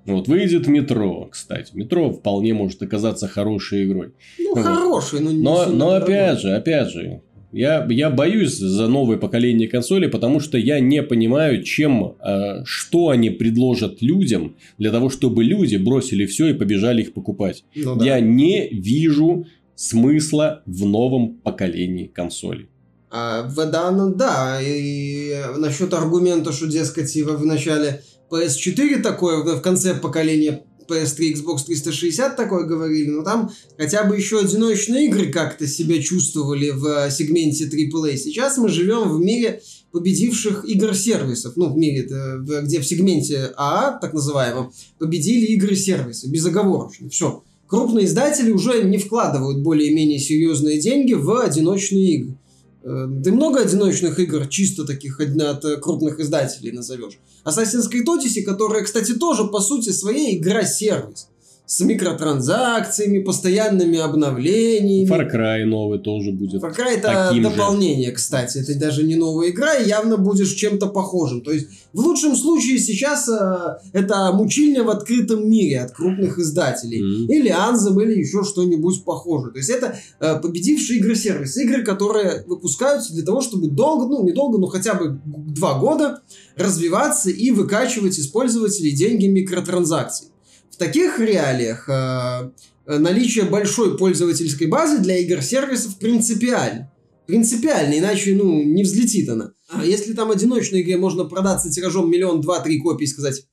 Вот выйдет метро, кстати. Метро вполне может оказаться хорошей игрой. Ну, Вот. хороший, но не Но, но опять же, опять же, я, я боюсь за новое поколение консолей, потому что я не понимаю, чем, э, что они предложат людям для того, чтобы люди бросили все и побежали их покупать. Ну да. Я не вижу смысла в новом поколении консолей. А, в данном, да, и насчет аргумента, что, дескать, в в начале PS4 такое, в конце поколения PS3, Xbox 360 такое говорили, но там хотя бы еще одиночные игры как-то себя чувствовали в э, сегменте AAA. Сейчас мы живем в мире победивших игр-сервисов, ну, в мире, э, где в сегменте АА, так называемом, победили игры-сервисы, безоговорочно, все. Крупные издатели уже не вкладывают более-менее серьезные деньги в одиночные игры. Да много одиночных игр, чисто таких от э, крупных издателей назовешь. Assassin's Creed Odyssey, которая, кстати, тоже по сути своей игра-сервис. С микротранзакциями, постоянными обновлениями. Far Cry новый тоже будет. Far Cry это таким же. дополнение, кстати. Это даже не новая игра, и явно будешь чем-то похожим. То есть, в лучшем случае сейчас э, это мучильня в открытом мире от крупных издателей. Мгм. Или Анзем, или еще что-нибудь похожее. То есть это э, победившие игры-сервис. Игры, которые выпускаются для того, чтобы долго, ну не долго, но хотя бы два года развиваться и выкачивать из пользователей деньги микротранзакций. В таких реалиях э, наличие большой пользовательской базы для игр-сервисов принципиально. Принципиально, иначе, ну, не взлетит она. А если там одиночной игре можно продаться тиражом миллион, два, три копии и сказать,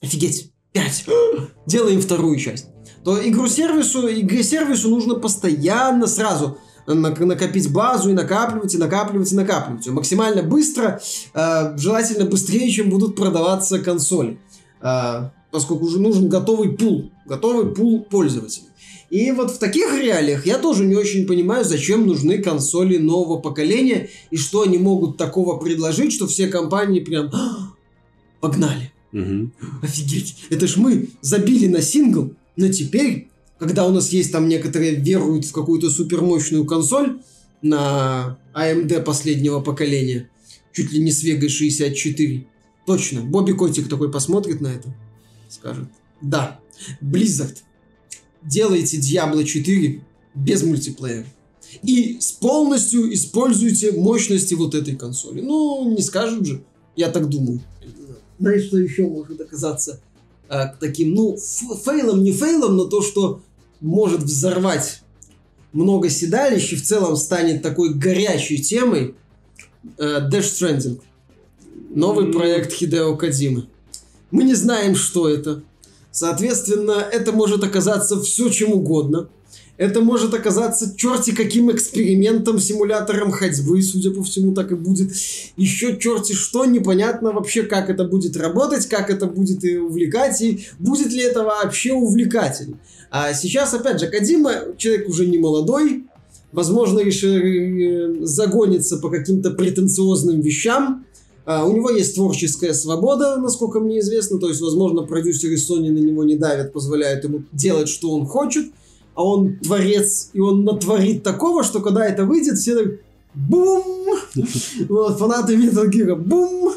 офигеть, пять, делаем вторую часть, то игру-сервису, игре-сервису нужно постоянно сразу на- накопить базу и накапливать, и накапливать, и накапливать. Максимально быстро, э, желательно быстрее, чем будут продаваться консоли. Э, поскольку уже нужен готовый пул, готовый пул пользователей. И вот в таких реалиях я тоже не очень понимаю, зачем нужны консоли нового поколения и что они могут такого предложить, что все компании прям «А, погнали. Мгм. Офигеть, это ж мы забили на сингл, но теперь, когда у нас есть там некоторые веруют в какую-то супермощную консоль на AMD последнего поколения, чуть ли не с Vega 64, точно, Бобби Котик такой посмотрит на это, скажет, да, Blizzard, делайте Diablo 4 без мультиплеера. И с полностью используйте мощности вот этой консоли. Ну, не скажут же, я так думаю. Знаешь, что еще может оказаться а, таким, ну, фейлом, не фейлом, но то, что может взорвать много седалищ и в целом станет такой горячей темой э, Dash Stranding. Новый М. проект Хидео Кадзимы. Мы не знаем, что это. Соответственно, это может оказаться все чем угодно. Это может оказаться черти каким экспериментом, симулятором ходьбы, судя по всему, так и будет. Еще черти что, непонятно вообще, как это будет работать, как это будет и увлекать, и будет ли это вообще увлекательно. А сейчас, опять же, Кадима, человек уже не молодой, возможно, решил загониться по каким-то претенциозным вещам. А, у него есть творческая свобода, насколько мне известно, то есть, возможно, продюсеры Sony на него не давят, позволяют ему делать, что он хочет, а он творец, и он натворит такого, что когда это выйдет, все так бум! Вот, фанаты Metal Gear, бум!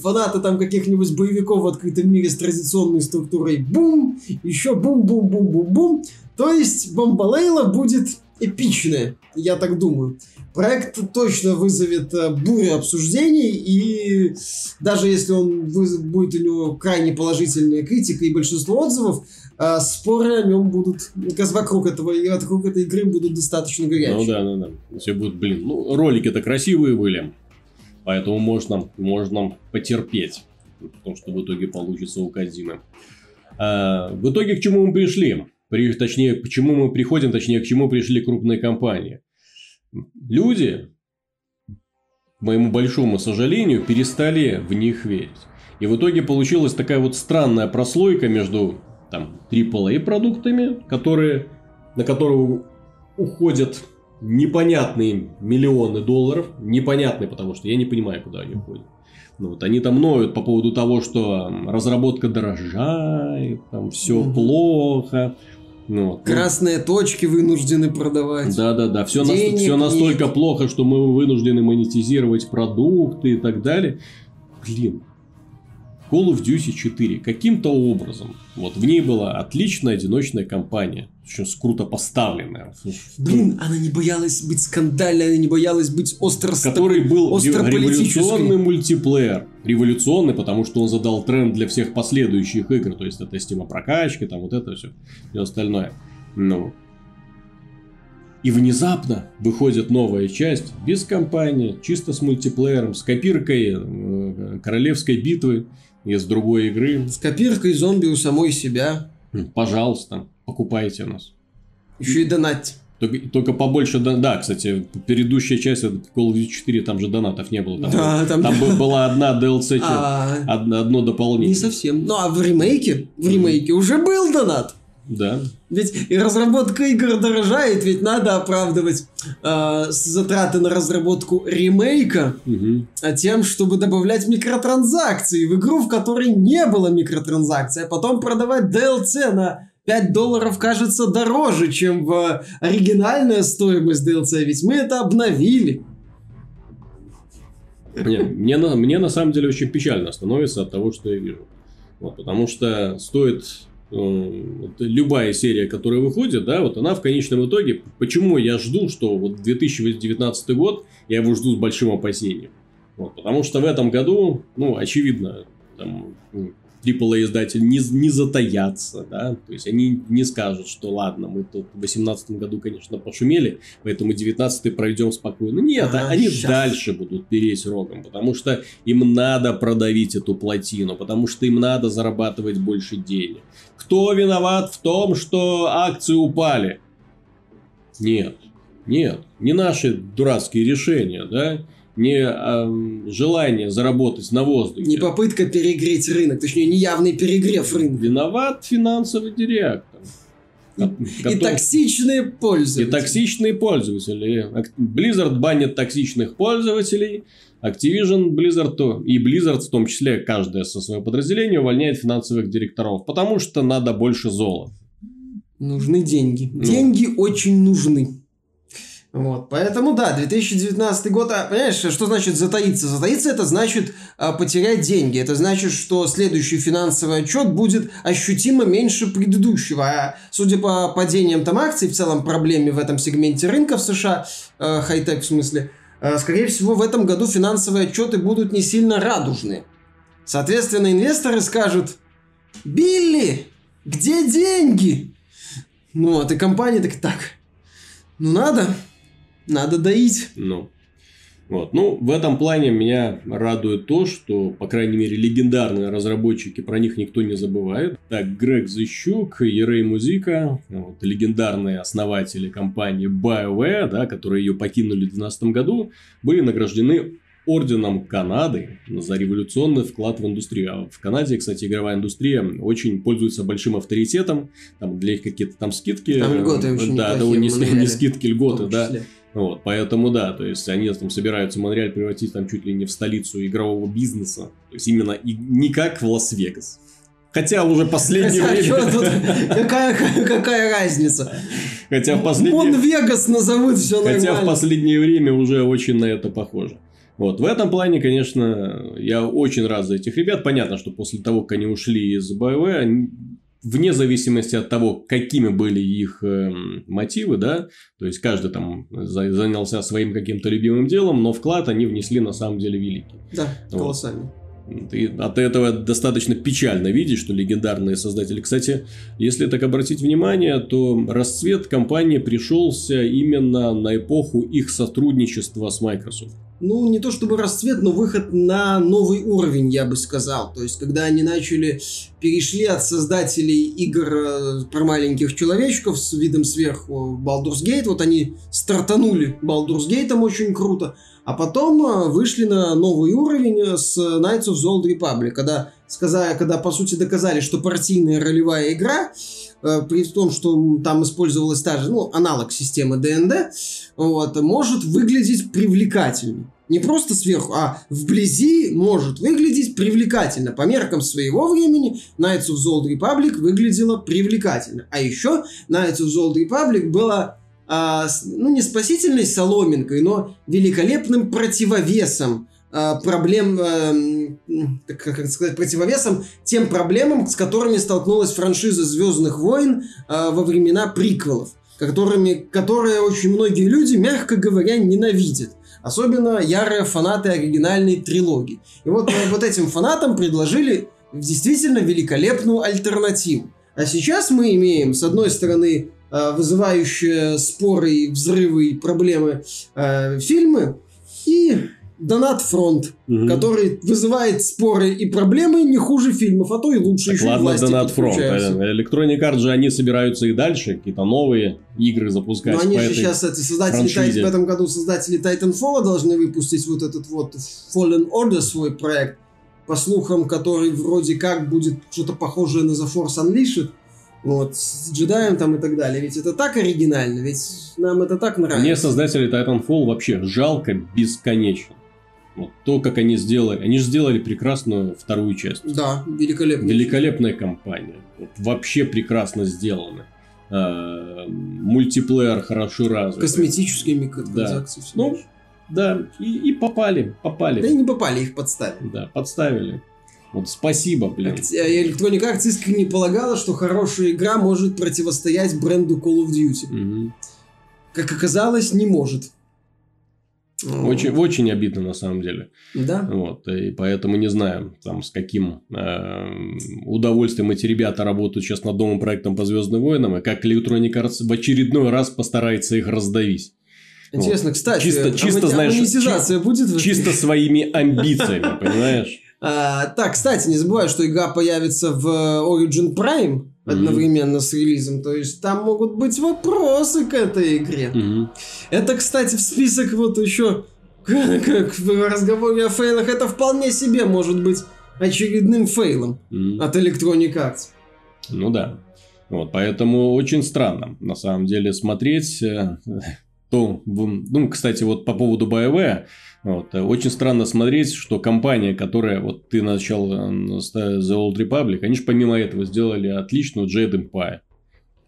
Фанаты там каких-нибудь боевиков в открытом мире с традиционной структурой, бум! Еще бум-бум-бум-бум-бум! То есть Бомбалейла будет эпичная, я так думаю. Проект точно вызовет э, бурю обсуждений, и даже если он будет у него крайне положительная критика и большинство отзывов, э, споры о нем будут, как вокруг этого и вокруг этой игры будут достаточно горячие. Ну да, ну да. Все будут, блин, ну, ролики-то красивые были. Поэтому можно, можно потерпеть. Потому что в итоге получится у Кадзимы. А, в итоге к чему мы пришли? При, точнее, к чему мы приходим, точнее, к чему пришли крупные компании. Люди, к моему большому сожалению, перестали в них верить. И в итоге получилась такая вот странная прослойка между там AAA продуктами, которые, на которые уходят непонятные миллионы долларов. Непонятные, потому что я не понимаю, куда они уходят. Ну, вот они там ноют по поводу того, что разработка дорожает, там все плохо. Ну, вот. Ну, Красные точки вынуждены продавать. да, да, да. Все, Денег все настолько нет. плохо, что мы вынуждены монетизировать продукты и так далее. Блин. Call of Duty 4 каким-то образом, вот в ней была отличная одиночная кампания, с круто поставленная, Блин, она не боялась быть скандальной, она не боялась быть остро... в которой был революционный мультиплеер. Революционный, потому что он задал тренд для всех последующих игр, то есть это система прокачки, там вот это все, и остальное. Ну, и внезапно выходит новая часть без кампании, чисто с мультиплеером, с копиркой э, королевской битвы из другой игры. С копиркой зомби у самой себя. Пожалуйста, покупайте нас. Еще и донать. Только, только побольше, да, да, кстати, предыдущая часть Call of Duty 4, там же донатов не было. Там, Да, там- там бы- была одна DLC, А, одно, одно дополнение. не совсем. Ну, а в ремейке, в ремейке уже был донат. Да. Ведь и разработка игр дорожает, ведь надо оправдывать э, затраты на разработку ремейка а тем, чтобы добавлять микротранзакции в игру, в которой не было микротранзакций, а потом продавать DLC на 5 долларов кажется дороже, чем в оригинальная стоимость DLC, ведь мы это обновили. Не, мне, на, мне на самом деле очень печально становится от того, что я вижу. Вот, потому что стоит любая серия, которая выходит, да, вот она в конечном итоге, почему я жду, что вот 2019 год, я его жду с большим опасением. Вот, потому что в этом году, ну, очевидно, там, м, AAA издатель не, не затаятся, да, то есть они не скажут, что ладно, мы тут в 2018 году, конечно, пошумели, поэтому 19 пройдем спокойно. Нет, Ага, они щас. дальше будут переть рогом, потому что им надо продавить эту плотину, потому что им надо зарабатывать больше денег. Кто виноват в том, что акции упали? Нет, нет, не наши дурацкие решения, да? Не э, желание заработать на воздухе. Не попытка перегреть рынок, точнее, неявный перегрев рынка. Виноват финансовый директор. И, и токсичные пользователи. И токсичные пользователи. Blizzard банит токсичных пользователей. Activision, Blizzard и Blizzard в том числе, каждое со своего подразделения увольняет финансовых директоров, потому что надо больше золота. Нужны деньги. Ну. Деньги очень нужны. Вот, поэтому да, 2019 год, а, понимаешь, что значит затаиться? Затаиться это значит а, потерять деньги. Это значит, что следующий финансовый отчет будет ощутимо меньше предыдущего. А судя по падениям там акций, в целом проблеме в этом сегменте рынка в США, э, хай-тек в смысле, э, скорее всего в этом году финансовые отчеты будут не сильно радужные. Соответственно, инвесторы скажут, Билли, где деньги? Ну вот, и компания так, так, ну надо, надо доить. Ну. Вот. Ну, в этом плане меня радует то, что, по крайней мере, легендарные разработчики, про них никто не забывает. Так, Грег Зыщук, Ерей Музика, вот, легендарные основатели компании BioWare, да, которые ее покинули в 2012 году, были награждены орденом Канады за революционный вклад в индустрию. А в Канаде, кстати, игровая индустрия очень пользуется большим авторитетом. Там для их какие-то там скидки. Там льготы очень Да, да, не, не скидки, льготы, да. Вот, поэтому да, то есть они там собираются Монреаль превратить там чуть ли не в столицу игрового бизнеса. То есть именно и не как в Лас-Вегас. Хотя уже последнее Хотя, время... Тут, какая, какая разница? Хотя в последнее... Мон-Вегас назовут все нормально. Хотя в последнее время уже очень на это похоже. Вот, в этом плане, конечно, я очень рад за этих ребят. Понятно, что после того, как они ушли из BioWare, вне зависимости от того, какими были их э, мотивы, да, то есть каждый там занялся своим каким-то любимым делом, но вклад они внесли на самом деле великий. Да, вот. колоссальный. И от этого достаточно печально видеть, что легендарные создатели... Кстати, если так обратить внимание, то расцвет компании пришелся именно на эпоху их сотрудничества с Microsoft ну, не то чтобы расцвет, но выход на новый уровень, я бы сказал. То есть, когда они начали, перешли от создателей игр э, про маленьких человечков с видом сверху Baldur's Gate, вот они стартанули Baldur's Gate очень круто, а потом э, вышли на новый уровень с Knights of the Old Republic, когда, сказали, когда по сути доказали, что партийная ролевая игра Э, при том, что там использовалась та же, ну, аналог системы ДНД, вот, может выглядеть привлекательно. Не просто сверху, а вблизи может выглядеть привлекательно. По меркам своего времени Knights of the Old Republic выглядела привлекательно. А еще Knights of the Old Republic была, а, ну, не спасительной соломинкой, но великолепным противовесом Э, проблем, э, как сказать, противовесом тем проблемам, с которыми столкнулась франшиза Звездных войн э, во времена приквелов, которыми, которые очень многие люди, мягко говоря, ненавидят. Особенно ярые фанаты оригинальной трилогии. И вот вот этим фанатам предложили действительно великолепную альтернативу. А сейчас мы имеем, с одной стороны, вызывающие споры, и взрывы и проблемы фильмы, и Донат Фронт, угу. который вызывает споры и проблемы не хуже фильмов, а то и лучше. Так еще ладно, Донат Фронт. Electronic Arts же они собираются и дальше какие-то новые игры запускать. Но они же сейчас, эти создатели франшизе. в этом году создатели Titanfall должны выпустить вот этот вот Fallen Order свой проект, по слухам, который вроде как будет что-то похожее на The Force Unleashed. Вот, с джедаем там и так далее. Ведь это так оригинально, ведь нам это так нравится. Мне создатели Titanfall вообще жалко бесконечно. Вот то, как они сделали. Они же сделали прекрасную вторую часть. Да, великолепная. Великолепная компания. Вот, вообще прекрасно сделано. А, мультиплеер хорошо развит. Косметические микротранзакции. Да. Ну, да, и, и попали, попали. Да и не попали, их подставили. Да, подставили. Вот спасибо, блин. Electronic Arts искренне полагала, что хорошая игра может противостоять бренду Call of Duty. Угу. Как оказалось, не может. Очень, очень обидно на самом деле. Да. Вот, и поэтому не знаю, там, с каким э, удовольствием эти ребята работают сейчас над новым проектом по Звездным войнам, и как Electronic Arts в очередной раз постарается их раздавить. Интересно, вот. кстати, чисто, чисто, а знаешь, монетизация чи- будет? Чисто своими амбициями, понимаешь? А, так, кстати, не забывай, что игра появится в Origin Prime одновременно mm-hmm. с релизом. То есть там могут быть вопросы к этой игре. Mm-hmm. Это, кстати, в список вот еще как в разговоре о фейлах, это вполне себе может быть очередным фейлом М. от Electronic Arts. Ну да. Вот, поэтому очень странно, на самом деле, смотреть э, то, ну, кстати, вот по поводу BioWare, вот, очень странно смотреть, что компания, которая, вот ты начал э, The Old Republic, они же помимо этого сделали отличную Jade Empire.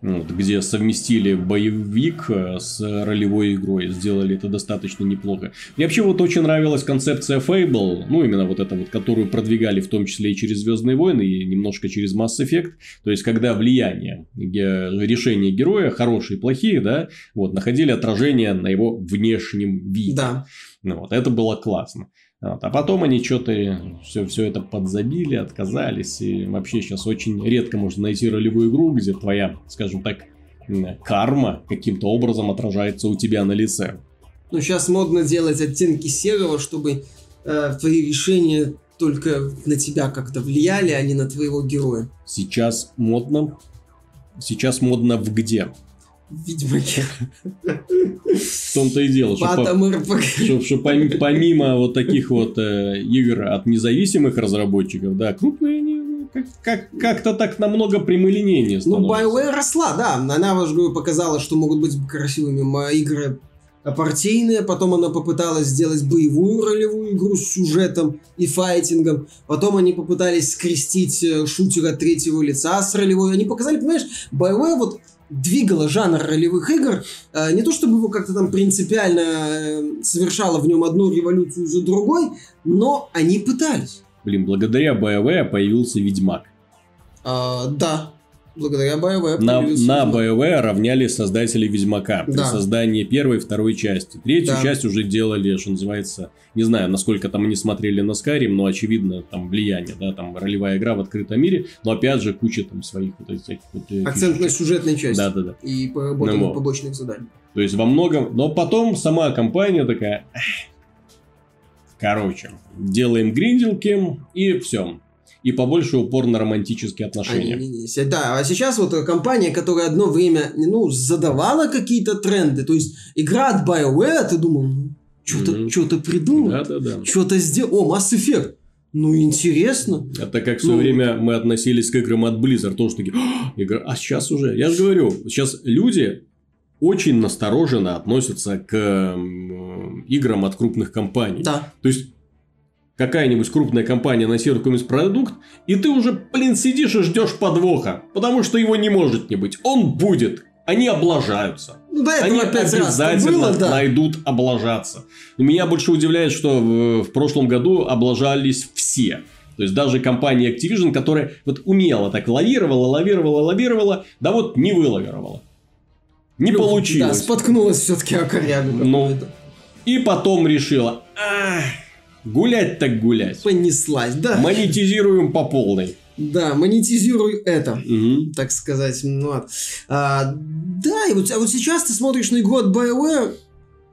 Вот, где совместили боевик э, с ролевой игрой, сделали это достаточно неплохо. Мне вообще вот очень нравилась концепция Fable, ну именно вот эта вот, которую продвигали в том числе и через Звездные войны, и немножко через Mass Effect. То есть, когда влияние, решения героя, хорошие и плохие, да, вот, находили отражение на его внешнем виде. Да. Ну, вот, это было классно. Вот, А потом они что-то все, все это подзабили, отказались. И вообще сейчас очень редко можно найти ролевую игру, где твоя, скажем так, карма каким-то образом отражается у тебя на лице. Но сейчас модно делать оттенки серого, чтобы э, твои решения только на тебя как-то влияли, а не на твоего героя. Сейчас модно. Сейчас модно в где? В Ведьмаке. В том-то и дело, что, по- Патом РПГ. что- что пом- помимо вот таких вот э, игр от независимых разработчиков, да, крупные они ну, как- как- как-то так намного прямолинейнее Ну, становятся. BioWare росла, да. Она, я же говорю, показала, что могут быть красивыми игры партийные, потом она попыталась сделать боевую ролевую игру с сюжетом и файтингом, потом они попытались скрестить э, шутера третьего лица с ролевой, они показали, понимаешь, BioWare вот двигала жанр ролевых игр, э, не то чтобы его как-то там принципиально э, совершала в нем одну революцию за другой, но они пытались. Блин, благодаря BioWare появился Ведьмак. А, да, благодаря BioWare. На, на. BioWare равняли создатели Ведьмака при Да. создании первой и второй части. Третью Да. часть уже делали, что называется, не знаю, насколько там они смотрели на Skyrim, но очевидно там влияние, да, там ролевая игра в открытом мире, но опять же куча там своих вот этих вот, э, Акцент на сюжетной части. Да, да, да. И поработали Ну, вот. побочных заданий. То есть во многом, но потом сама компания такая, «Эх, короче, делаем гринделки и все. И побольше упор на романтические отношения. Они- да, а сейчас вот э, компания, которая одно время, ну, задавала какие-то тренды, то есть игра от BioWare, ты думал, ну, что-то что придумал, Да, да, да. что-то сделал, о, Mass Effect, ну, интересно. Это как в свое Ну, время мы относились к играм от Blizzard, тоже такие, «А, игра, а сейчас уже, я же говорю, сейчас люди очень настороженно относятся к играм от крупных компаний. Да, То есть какая-нибудь крупная компания анонсирует какой-нибудь продукт, и ты уже, блин, сидишь и ждешь подвоха, потому что его не может не быть. Он будет. Они облажаются. ну, до этого Они опять обязательно было, да. найдут облажаться. Но меня больше удивляет, что в, в прошлом году облажались все. То есть даже компания Activision, которая вот умело так лавировала, лавировала, лавировала, да вот не вылавировала. Не Да, получилось. споткнулась все-таки о корягу Ну. И потом решила, «Ах, гулять так гулять. Понеслась, да. Монетизируем по полной. Да, монетизируй это. Мгм. так сказать. Ну. А, да, и вот, а вот сейчас ты смотришь на игру от BioWare,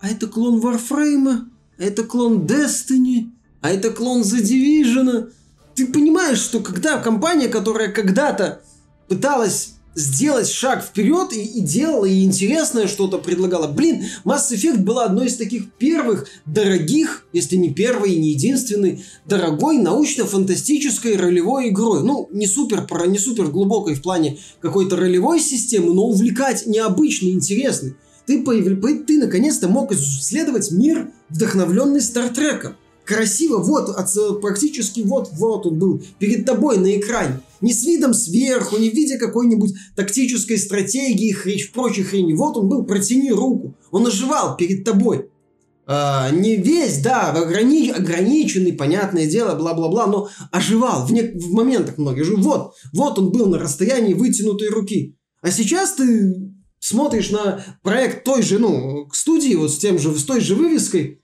а это клон Warframe, а это клон Destiny, а это клон The Division. Ты понимаешь, что когда компания, которая когда-то пыталась сделать шаг вперед и, и делала, и интересное что-то предлагала. Блин, Mass Effect была одной из таких первых дорогих, если не первой и не единственной, дорогой научно-фантастической ролевой игрой. Ну, не супер, про- не супер глубокой в плане какой-то ролевой системы, но увлекать необычный, интересный. Ты, появ- по- ты наконец-то мог исследовать мир, вдохновленный Стартреком. Красиво, вот, от- практически вот, вот он был перед тобой на экране. Не с видом сверху, не в виде какой-нибудь тактической стратегии, хрень, прочей хрени. Вот он был, протяни руку. Он оживал перед тобой. А, не весь, да, ограни- ограниченный, понятное дело, бла-бла-бла, но оживал в, не- в моментах многих. Вот, вот он был на расстоянии вытянутой руки. А сейчас ты смотришь на проект той же, ну, студии, вот с тем же, с той же вывеской,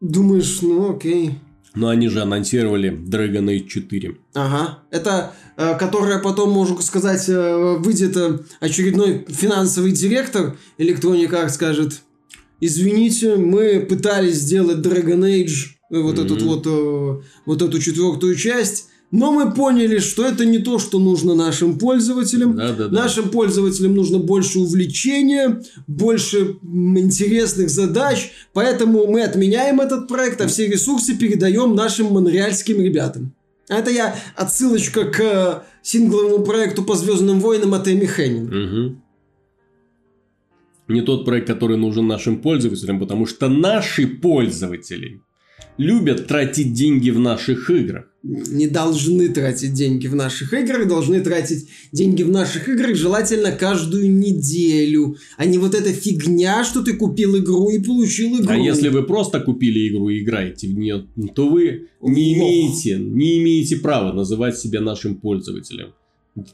думаешь, ну окей. Но они же анонсировали Dragon Age 4. Ага. Это, э, которая потом, можно сказать, э, выйдет э, очередной финансовый директор Electronic Arts скажет, извините, мы пытались сделать Dragon Age, э, вот Мгм. этот вот, э, вот эту четвертую часть, но мы поняли, что это не то, что нужно нашим пользователям. Да, да, да. Нашим пользователям нужно больше увлечения, больше интересных задач, поэтому мы отменяем этот проект, а все ресурсы передаем нашим монреальским ребятам. Это я отсылочка к сингловому проекту по Звездным войнам от Эми Хеннинг. Угу. Не тот проект, который нужен нашим пользователям, потому что наши пользователи любят тратить деньги в наших играх. Не должны тратить деньги в наших играх, должны тратить деньги в наших играх желательно каждую неделю, а не вот эта фигня, что ты купил игру и получил игру. А если вы просто купили игру и играете в нее, то вы не имеете, не имеете права называть себя нашим пользователем.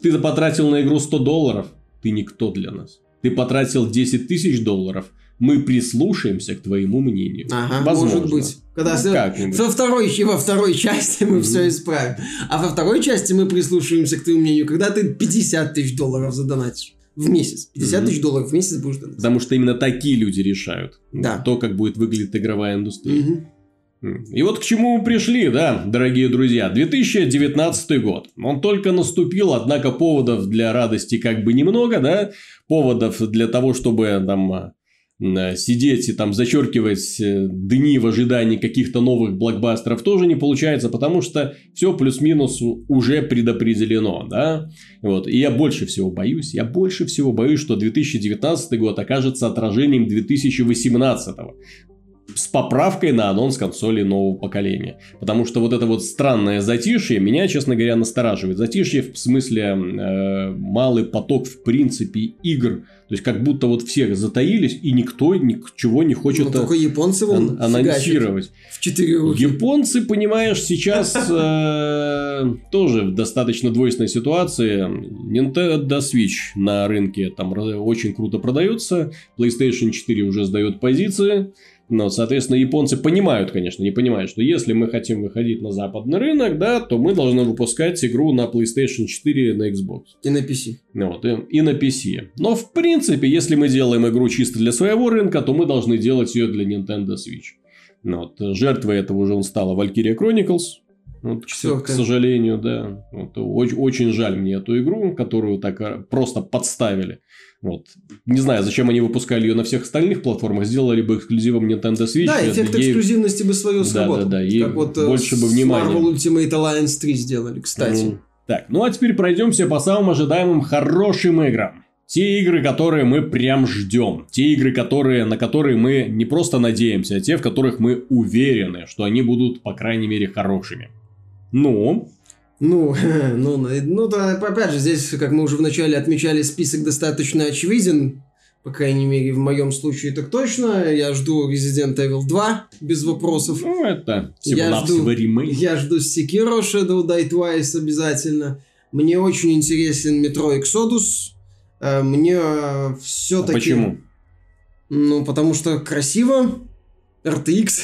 Ты потратил на игру 100 долларов, ты никто для нас. Ты потратил 10 тысяч долларов, мы прислушаемся к твоему мнению. Ага, Возможно. может быть. Когда ну, во второй, во второй части мы mm-hmm. все исправим. А во второй части мы прислушаемся к твоему мнению, когда ты 50 тысяч долларов задонатишь в месяц. 50 mm-hmm. тысяч долларов в месяц будешь донатить. Потому что именно такие люди решают да. то, как будет выглядеть игровая индустрия. Mm-hmm. И вот к чему мы пришли, да, дорогие друзья. 2019 год. Он только наступил, однако поводов для радости как бы немного, да. Поводов для того, чтобы там Э, сидеть и там зачеркивать э, дни в ожидании каких-то новых блокбастеров тоже не получается, потому что все плюс-минус уже предопределено, да, вот, и я больше всего боюсь, я больше всего боюсь, что 2019 год окажется отражением 2018 с поправкой на анонс консоли нового поколения. Потому что вот это вот странное затишье меня, честно говоря, настораживает. Затишье в смысле э, малый поток в принципе игр. То есть как будто вот все затаились и никто ничего не хочет ну, только японцы вон ан- анонсировать. В четыре руки. Японцы, понимаешь, сейчас э, тоже в достаточно двойственной ситуации. Nintendo Switch на рынке там очень круто продается. PlayStation 4 уже сдает позиции. Но, соответственно, японцы понимают, конечно, не понимают, что если мы хотим выходить на западный рынок, да, то мы должны выпускать игру на PlayStation 4 на Xbox. И на PC. Вот, и, и на PC. Но, в принципе, если мы делаем игру чисто для своего рынка, то мы должны делать ее для Nintendo Switch. Вот, жертвой этого уже он стала Valkyria Chronicles. Вот, к, к сожалению, да. Вот, очень, очень жаль мне эту игру, которую так а, просто подставили. Вот. Не знаю, зачем они выпускали ее на всех остальных платформах, сделали бы эксклюзивом Nintendo Switch. Да, эффект ей... эксклюзивности бы свое сработал. Да, да, да. Как вот э, больше бы внимания. Marvel Ultimate Alliance 3 сделали, кстати. Mm. Так, ну а теперь пройдемся по самым ожидаемым хорошим играм. Те игры, которые мы прям ждем. Те игры, которые, на которые мы не просто надеемся, а те, в которых мы уверены, что они будут, по крайней мере, хорошими. Ну, ну, ну, ну, да, опять же, здесь, как мы уже вначале отмечали, список достаточно очевиден. По крайней мере, в моем случае так точно. Я жду Resident Evil 2 без вопросов. Ну, это всего-навсего ремейк. Я жду Sekiro Shadow Die Twice обязательно. Мне очень интересен Metro Exodus. Э, мне э, все-таки... А почему? Ну, потому что красиво, RTX.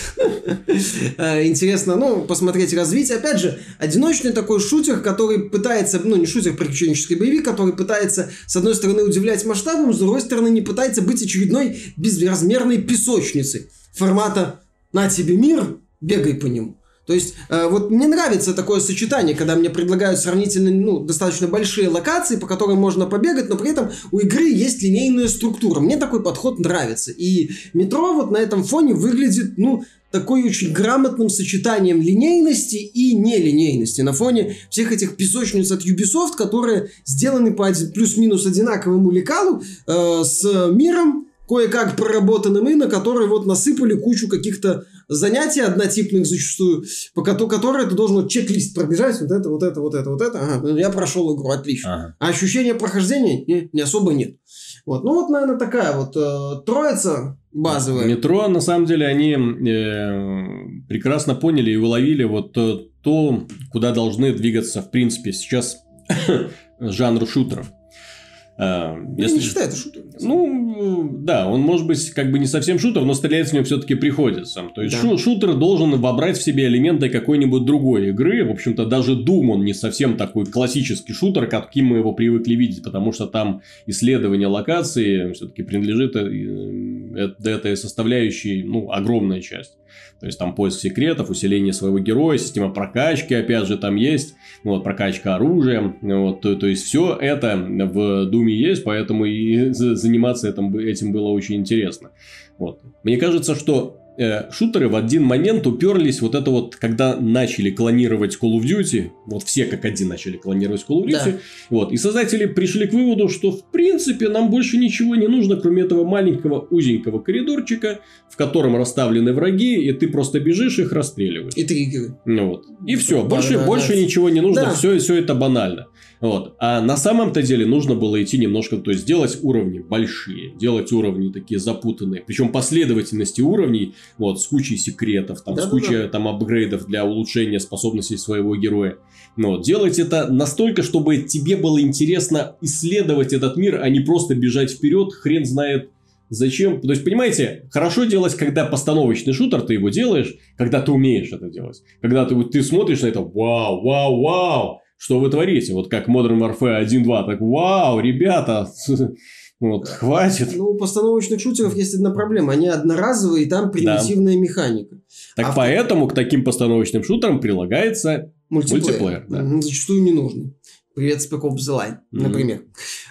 Э, интересно, ну, посмотреть развитие. Опять же, одиночный такой шутер, который пытается, ну, не шутер, приключенческий боевик, который пытается, с одной стороны, удивлять масштабом, с другой стороны, не пытается быть очередной безразмерной песочницей формата «на тебе мир, бегай по нему». То есть, э, вот мне нравится такое сочетание, когда мне предлагают сравнительно, ну, достаточно большие локации, по которым можно побегать, но при этом у игры есть линейная структура. Мне такой подход нравится. И метро вот на этом фоне выглядит, ну, такой очень грамотным сочетанием линейности и нелинейности на фоне всех этих песочниц от Ubisoft, которые сделаны по плюс-минус одинаковому лекалу э, с миром, кое-как проработанным и на который вот насыпали кучу каких-то занятий однотипных зачастую, по которые ты должен вот чек-лист пробежать, вот это, вот это, вот это, вот это, ага, я прошел игру, отлично. Ага. А ощущения прохождения не, не особо нет. Вот. Ну вот, наверное, такая вот э, троица базовая. Метро, на самом деле, они э, прекрасно поняли и уловили вот то, то, куда должны двигаться, в принципе, сейчас жанр шутеров. Э, если... Я не считаю это шутером. Ну, да, он может быть как бы не совсем шутер, но стрелять в него все-таки приходится. То есть да. шу шутер должен вобрать в себе элементы какой-нибудь другой игры. В общем-то, даже Doom, он не совсем такой классический шутер, каким мы его привыкли видеть, потому что там исследование локации все-таки принадлежит э, этой составляющей, ну, огромная часть. То есть там поиск секретов, усиление своего героя, система прокачки, опять же, там есть, ну, вот, прокачка оружия, вот, то, то есть все это в Думе есть, поэтому и заниматься этим, этим было очень интересно. Вот. Мне кажется, что э, шутеры в один момент уперлись вот это вот, когда начали клонировать Call of Duty, вот все как один начали клонировать Call of Duty, да. вот, и создатели пришли к выводу, что в принципе нам больше ничего не нужно, кроме этого маленького узенького коридорчика, в котором расставлены враги, и ты просто бежишь их расстреливаешь. И триггеры. Ну, вот. И все, да, больше, да, больше да. ничего не нужно, да. все, все это банально. Вот. А на самом-то деле нужно было идти немножко, то есть делать уровни большие, делать уровни такие запутанные, причем последовательности уровней, вот, с кучей секретов, там, да, с кучей да. там апгрейдов для улучшения способностей своего героя. Но ну делать это настолько, чтобы тебе было интересно исследовать этот мир, а не просто бежать вперед, хрен знает Зачем? То есть, понимаете, хорошо делать, когда постановочный шутер, ты его делаешь, когда ты умеешь это делать. Когда ты, ты смотришь на это, вау, вау, вау, что вы творите? Вот как Modern Warfare 1.2, так вау, ребята, вот, хватит. Ну, у постановочных шутеров есть одна проблема. Они одноразовые, и там примитивная да. механика. Так а поэтому в... к таким постановочным шутерам прилагается мультиплеер. мультиплеер да. Зачастую ненужный. Привет, The Line, mm-hmm. например.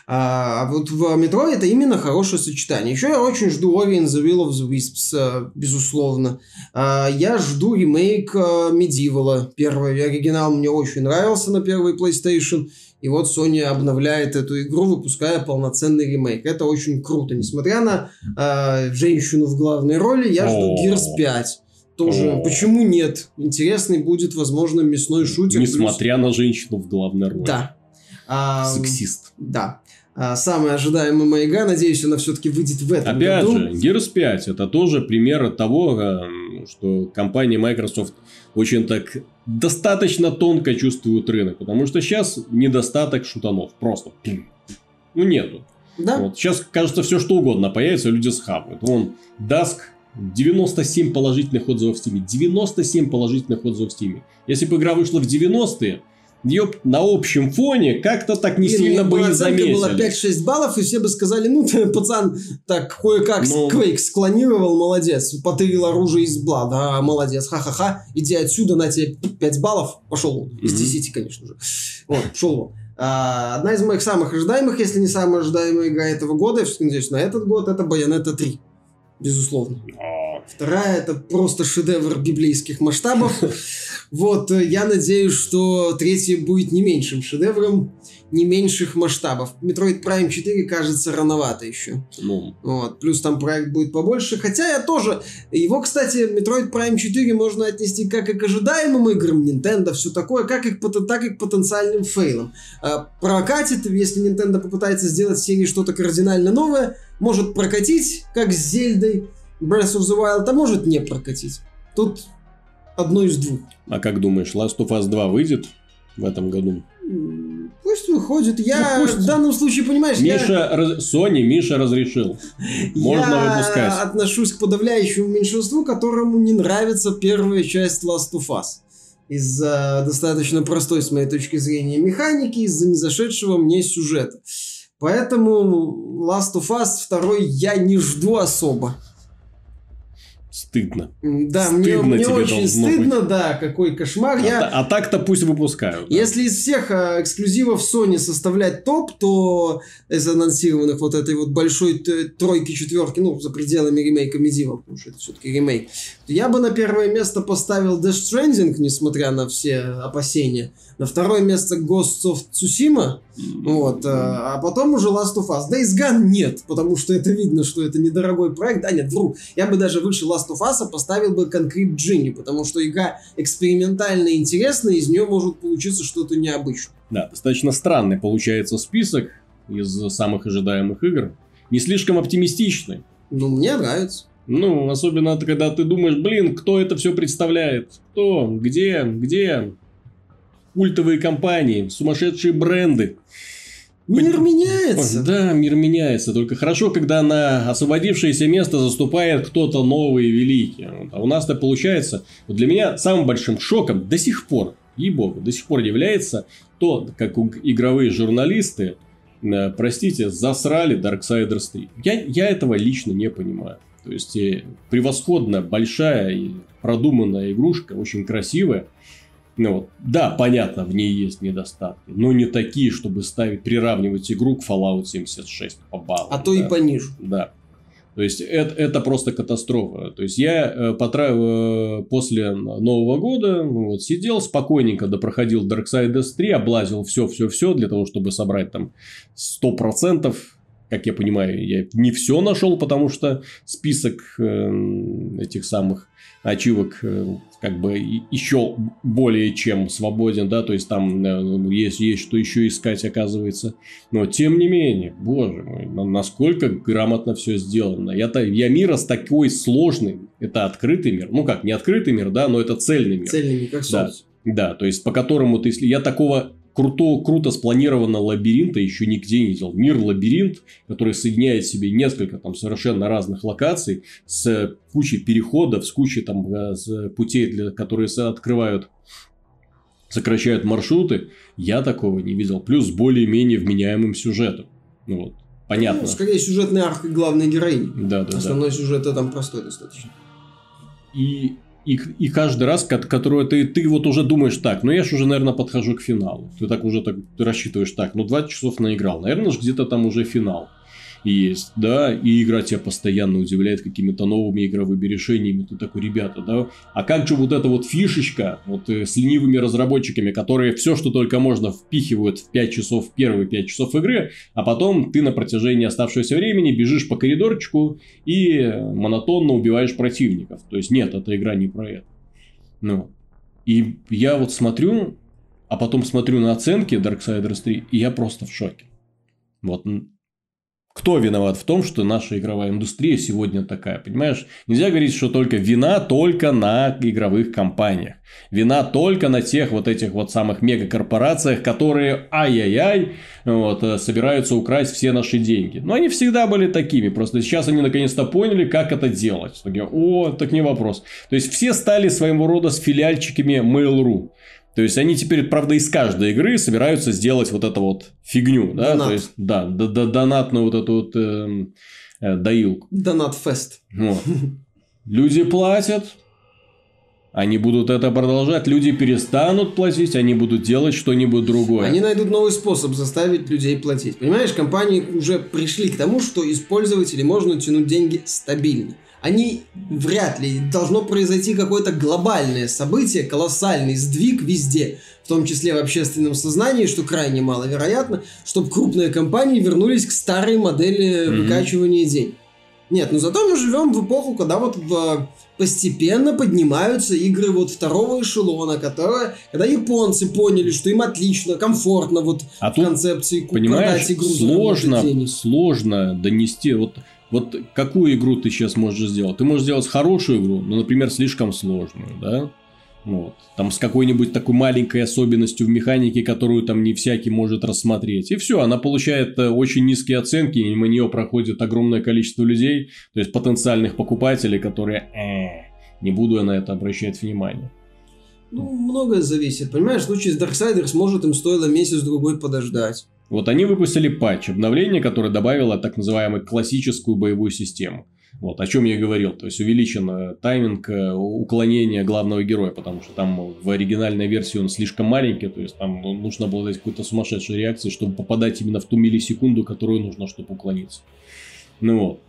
А, а вот в метро это именно хорошее сочетание. Еще я очень жду Ori and the Will of the Wisps, а, безусловно. А, я жду ремейк а, Medieval. Первый оригинал мне очень нравился на первой PlayStation. И вот Sony обновляет эту игру, выпуская полноценный ремейк. Это очень круто. Несмотря на э, женщину в главной роли, я жду Gears 5 тоже. О. Почему нет? Интересный будет, возможно, мясной шутер. Несмотря плюс... на женщину в главной роли. Да. А, Сексист. Да. А, самая ожидаемая моя игра, надеюсь, она все-таки выйдет в этом Опять году. же, Gears 5 это тоже пример того, э, что компания Microsoft очень так достаточно тонко чувствует рынок, потому что сейчас недостаток шутанов, просто ну нету. Да? Вот. Сейчас, кажется, все что угодно появится, люди схапают. Вон, Dusk 97 положительных отзывов в Steam. 97 положительных отзывов в Steam. Если бы игра вышла в 90-е, ее на общем фоне как-то так не Блин, сильно бы и заметили. была 5-6 баллов, и все бы сказали, ну, ты, пацан, так кое-как ну... Quake склонировал, молодец. Потырил оружие из бла, да, молодец, ха-ха-ха, иди отсюда, на тебе 5 баллов, пошел Из mm-hmm. 10, конечно же. Вот, пошел вон. А, одна из моих самых ожидаемых, если не самая ожидаемая игра этого года, я все-таки надеюсь на этот год, это Bayonetta 3 безусловно. Вторая это просто шедевр библейских масштабов. Вот, э, я надеюсь, что третья будет не меньшим шедевром, не меньших масштабов. Metroid Prime 4 кажется рановато еще. Ну. Вот, плюс там проект будет побольше. Хотя я тоже... Его, кстати, Metroid Prime 4 можно отнести как и к ожидаемым играм Nintendo, все такое, как и к, так и к потенциальным фейлам. А, прокатит, если Nintendo попытается сделать в серии что-то кардинально новое, может прокатить, как с Зельдой Breath of the Wild, а может не прокатить. Тут одно из двух. А как думаешь, Last of Us 2 выйдет в этом году? Пусть выходит. Я ну, пусть... в данном случае, понимаешь, Миша, я... раз... Sony Миша разрешил. Можно я выпускать. Я отношусь к подавляющему меньшинству, которому не нравится первая часть Last of Us. Из-за достаточно простой, с моей точки зрения, механики, из-за незашедшего мне сюжета. Поэтому Last of Us 2 я не жду особо. Стыдно. Да, стыдно мне, мне очень стыдно, быть. да, какой кошмар. А, я... а так-то пусть выпускают. Да. Если из всех а, эксклюзивов Sony составлять топ, то из анонсированных вот этой вот большой тройки, четверки, ну, за пределами ремейка Medieval, потому что это все-таки ремейк, я бы на первое место поставил Death Stranding, несмотря на все опасения. На второе место Ghost of Tsushima, вот, а, а потом уже Last of Us. Days Gone нет, потому что это видно, что это недорогой проект. Да, нет, вру. Я бы даже выше Last of Us поставил бы Concrete Genie, потому что игра экспериментальная и интересная, из нее может получиться что-то необычное. Да, достаточно странный получается список из самых ожидаемых игр. Не слишком оптимистичный. Ну, мне нравится. Ну, особенно когда ты думаешь, блин, кто это все представляет? Кто? Где? Где? Культовые компании, сумасшедшие бренды. Мир меняется. Да, мир меняется. Только хорошо, когда на освободившееся место заступает кто-то новый и великий. А у нас-то получается... Вот для меня самым большим шоком до сих пор, ей-богу, до сих пор является то, как игровые журналисты, э, простите, засрали Darksiders 3. Я, я этого лично не понимаю. То есть, э, превосходно большая и продуманная игрушка, очень красивая. Ну, вот. Да, понятно, в ней есть недостатки, но не такие, чтобы ставить, приравнивать игру к Fallout 76 по баллам. А то да. и пониже. Да. То есть это, это просто катастрофа. То есть я э, потратил э, после Нового года ну, вот, сидел спокойненько, допроходил Darksiders 3, облазил все-все-все для того, чтобы собрать там 100%. Как я понимаю, я не все нашел, потому что список э, этих самых ачивок э, как бы еще более чем свободен, да, то есть там э, есть, есть что еще искать, оказывается. Но тем не менее, боже мой, насколько грамотно все сделано. Я-то, я мира с такой сложный, это открытый мир, ну как, не открытый мир, да, но это цельный мир. Цельный мир, как да. Да, то есть по которому ты, если я такого круто, круто спланированного лабиринта еще нигде не видел. Мир лабиринт, который соединяет в себе несколько там совершенно разных локаций с кучей переходов, с кучей там э, с путей, для, которые открывают сокращают маршруты, я такого не видел. Плюс более-менее вменяемым сюжетом. Ну, вот. Понятно. Ну, скорее сюжетный арк главной героини. Да, да, Основной да. сюжет там простой достаточно. И и, и каждый раз, которую ты, ты вот уже думаешь так, ну я же уже, наверное, подхожу к финалу. Ты так уже так ты рассчитываешь так, ну 20 часов наиграл, наверное, же где-то там уже финал есть, да, и игра тебя постоянно удивляет какими-то новыми игровыми решениями. Ты такой, ребята, да, а как же вот эта вот фишечка, вот э, с ленивыми разработчиками, которые все, что только можно, впихивают в 5 часов, в первые 5 часов игры, а потом ты на протяжении оставшегося времени бежишь по коридорчику и монотонно убиваешь противников. То есть, нет, эта игра не про это. Ну, и я вот смотрю, а потом смотрю на оценки Darksiders 3, и я просто в шоке. Вот кто виноват в том, что наша игровая индустрия сегодня такая, понимаешь? Нельзя говорить, что только вина только на игровых компаниях. Вина только на тех вот этих вот самых мегакорпорациях, которые ай-яй-яй, вот, э, собираются украсть все наши деньги. Но они всегда были такими, просто сейчас они наконец-то поняли, как это делать. Такие, О, так не вопрос. То есть, все стали своего рода с филиальчиками Mail.ru. То есть они теперь, правда, из каждой игры собираются сделать вот эту вот фигню, да, Донат. то есть, да, д -д донатную вот эту вот э, э, доилку. Донат-фест. Вот. Люди платят, они будут это продолжать, люди перестанут платить, они будут делать что-нибудь другое. Они найдут новый способ заставить людей платить. Понимаешь, компании уже пришли к тому, что из пользователей можно тянуть деньги стабильно они вряд ли. Должно произойти какое-то глобальное событие, колоссальный сдвиг везде, в том числе в общественном сознании, что крайне маловероятно, чтобы крупные компании вернулись к старой модели mm-hmm. выкачивания денег. Нет, но зато мы живем в эпоху, когда вот в, постепенно поднимаются игры вот второго эшелона, которые, когда японцы поняли, что им отлично, комфортно вот а в тут, концепции понимаешь, игру сложно, сложно донести вот вот какую игру ты сейчас можешь сделать? Ты можешь сделать хорошую игру, но, например, слишком сложную, да? Вот. Там с какой-нибудь такой маленькой особенностью в механике, которую там не всякий может рассмотреть. И все, она получает э, очень низкие оценки, и мимо нее проходит огромное количество людей, то есть потенциальных покупателей, которые э, не буду я на это обращать внимание. Ну, многое зависит. Понимаешь, в случае с Darksiders, может, им стоило месяц-другой подождать. Вот они выпустили патч, обновление, которое добавило так называемую классическую боевую систему. Вот, о чем я говорил. То есть, увеличен э, тайминг э, уклонения главного героя, потому что там в оригинальной версии он слишком маленький, то есть, там нужно было дать какой-то сумасшедшей реакции, чтобы попадать именно в ту миллисекунду, которую нужно, чтобы уклониться. Ну вот.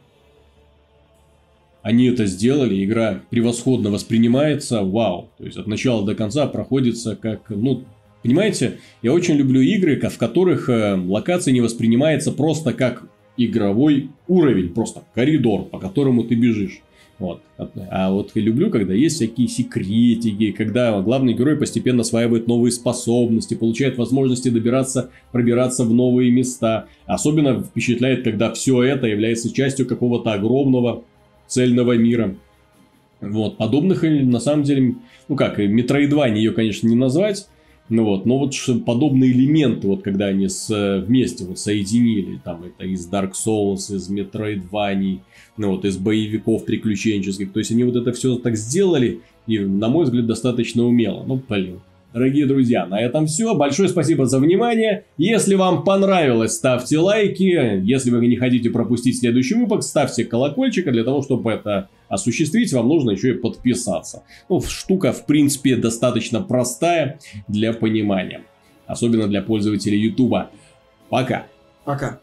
Они это сделали, игра превосходно воспринимается, вау. То есть, от начала до конца проходится как, ну, Понимаете, я очень люблю игры, в которых э, локация не воспринимается просто как игровой уровень, просто коридор, по которому ты бежишь. Вот. А вот я люблю, когда есть всякие секретики, когда главный герой постепенно осваивает новые способности, получает возможности добираться, пробираться в новые места. Особенно впечатляет, когда все это является частью какого-то огромного цельного мира. Вот. Подобных, на самом деле, ну как, Метроидване ее, конечно, не назвать, Ну вот, но вот подобные элементы, вот когда они с, вместе вот соединили, там это из Dark Souls, из Metroidvania, ну вот из боевиков приключенческих, то есть они вот это все так сделали, и, на мой взгляд, достаточно умело. Ну, блин, Дорогие друзья, на этом все. Большое спасибо за внимание. Если вам понравилось, ставьте лайки. Если вы не хотите пропустить следующий выпуск, ставьте колокольчик. Для того, чтобы это осуществить, вам нужно еще и подписаться. Ну, штука, в принципе, достаточно простая для понимания. Особенно для пользователей YouTube. Пока. Пока.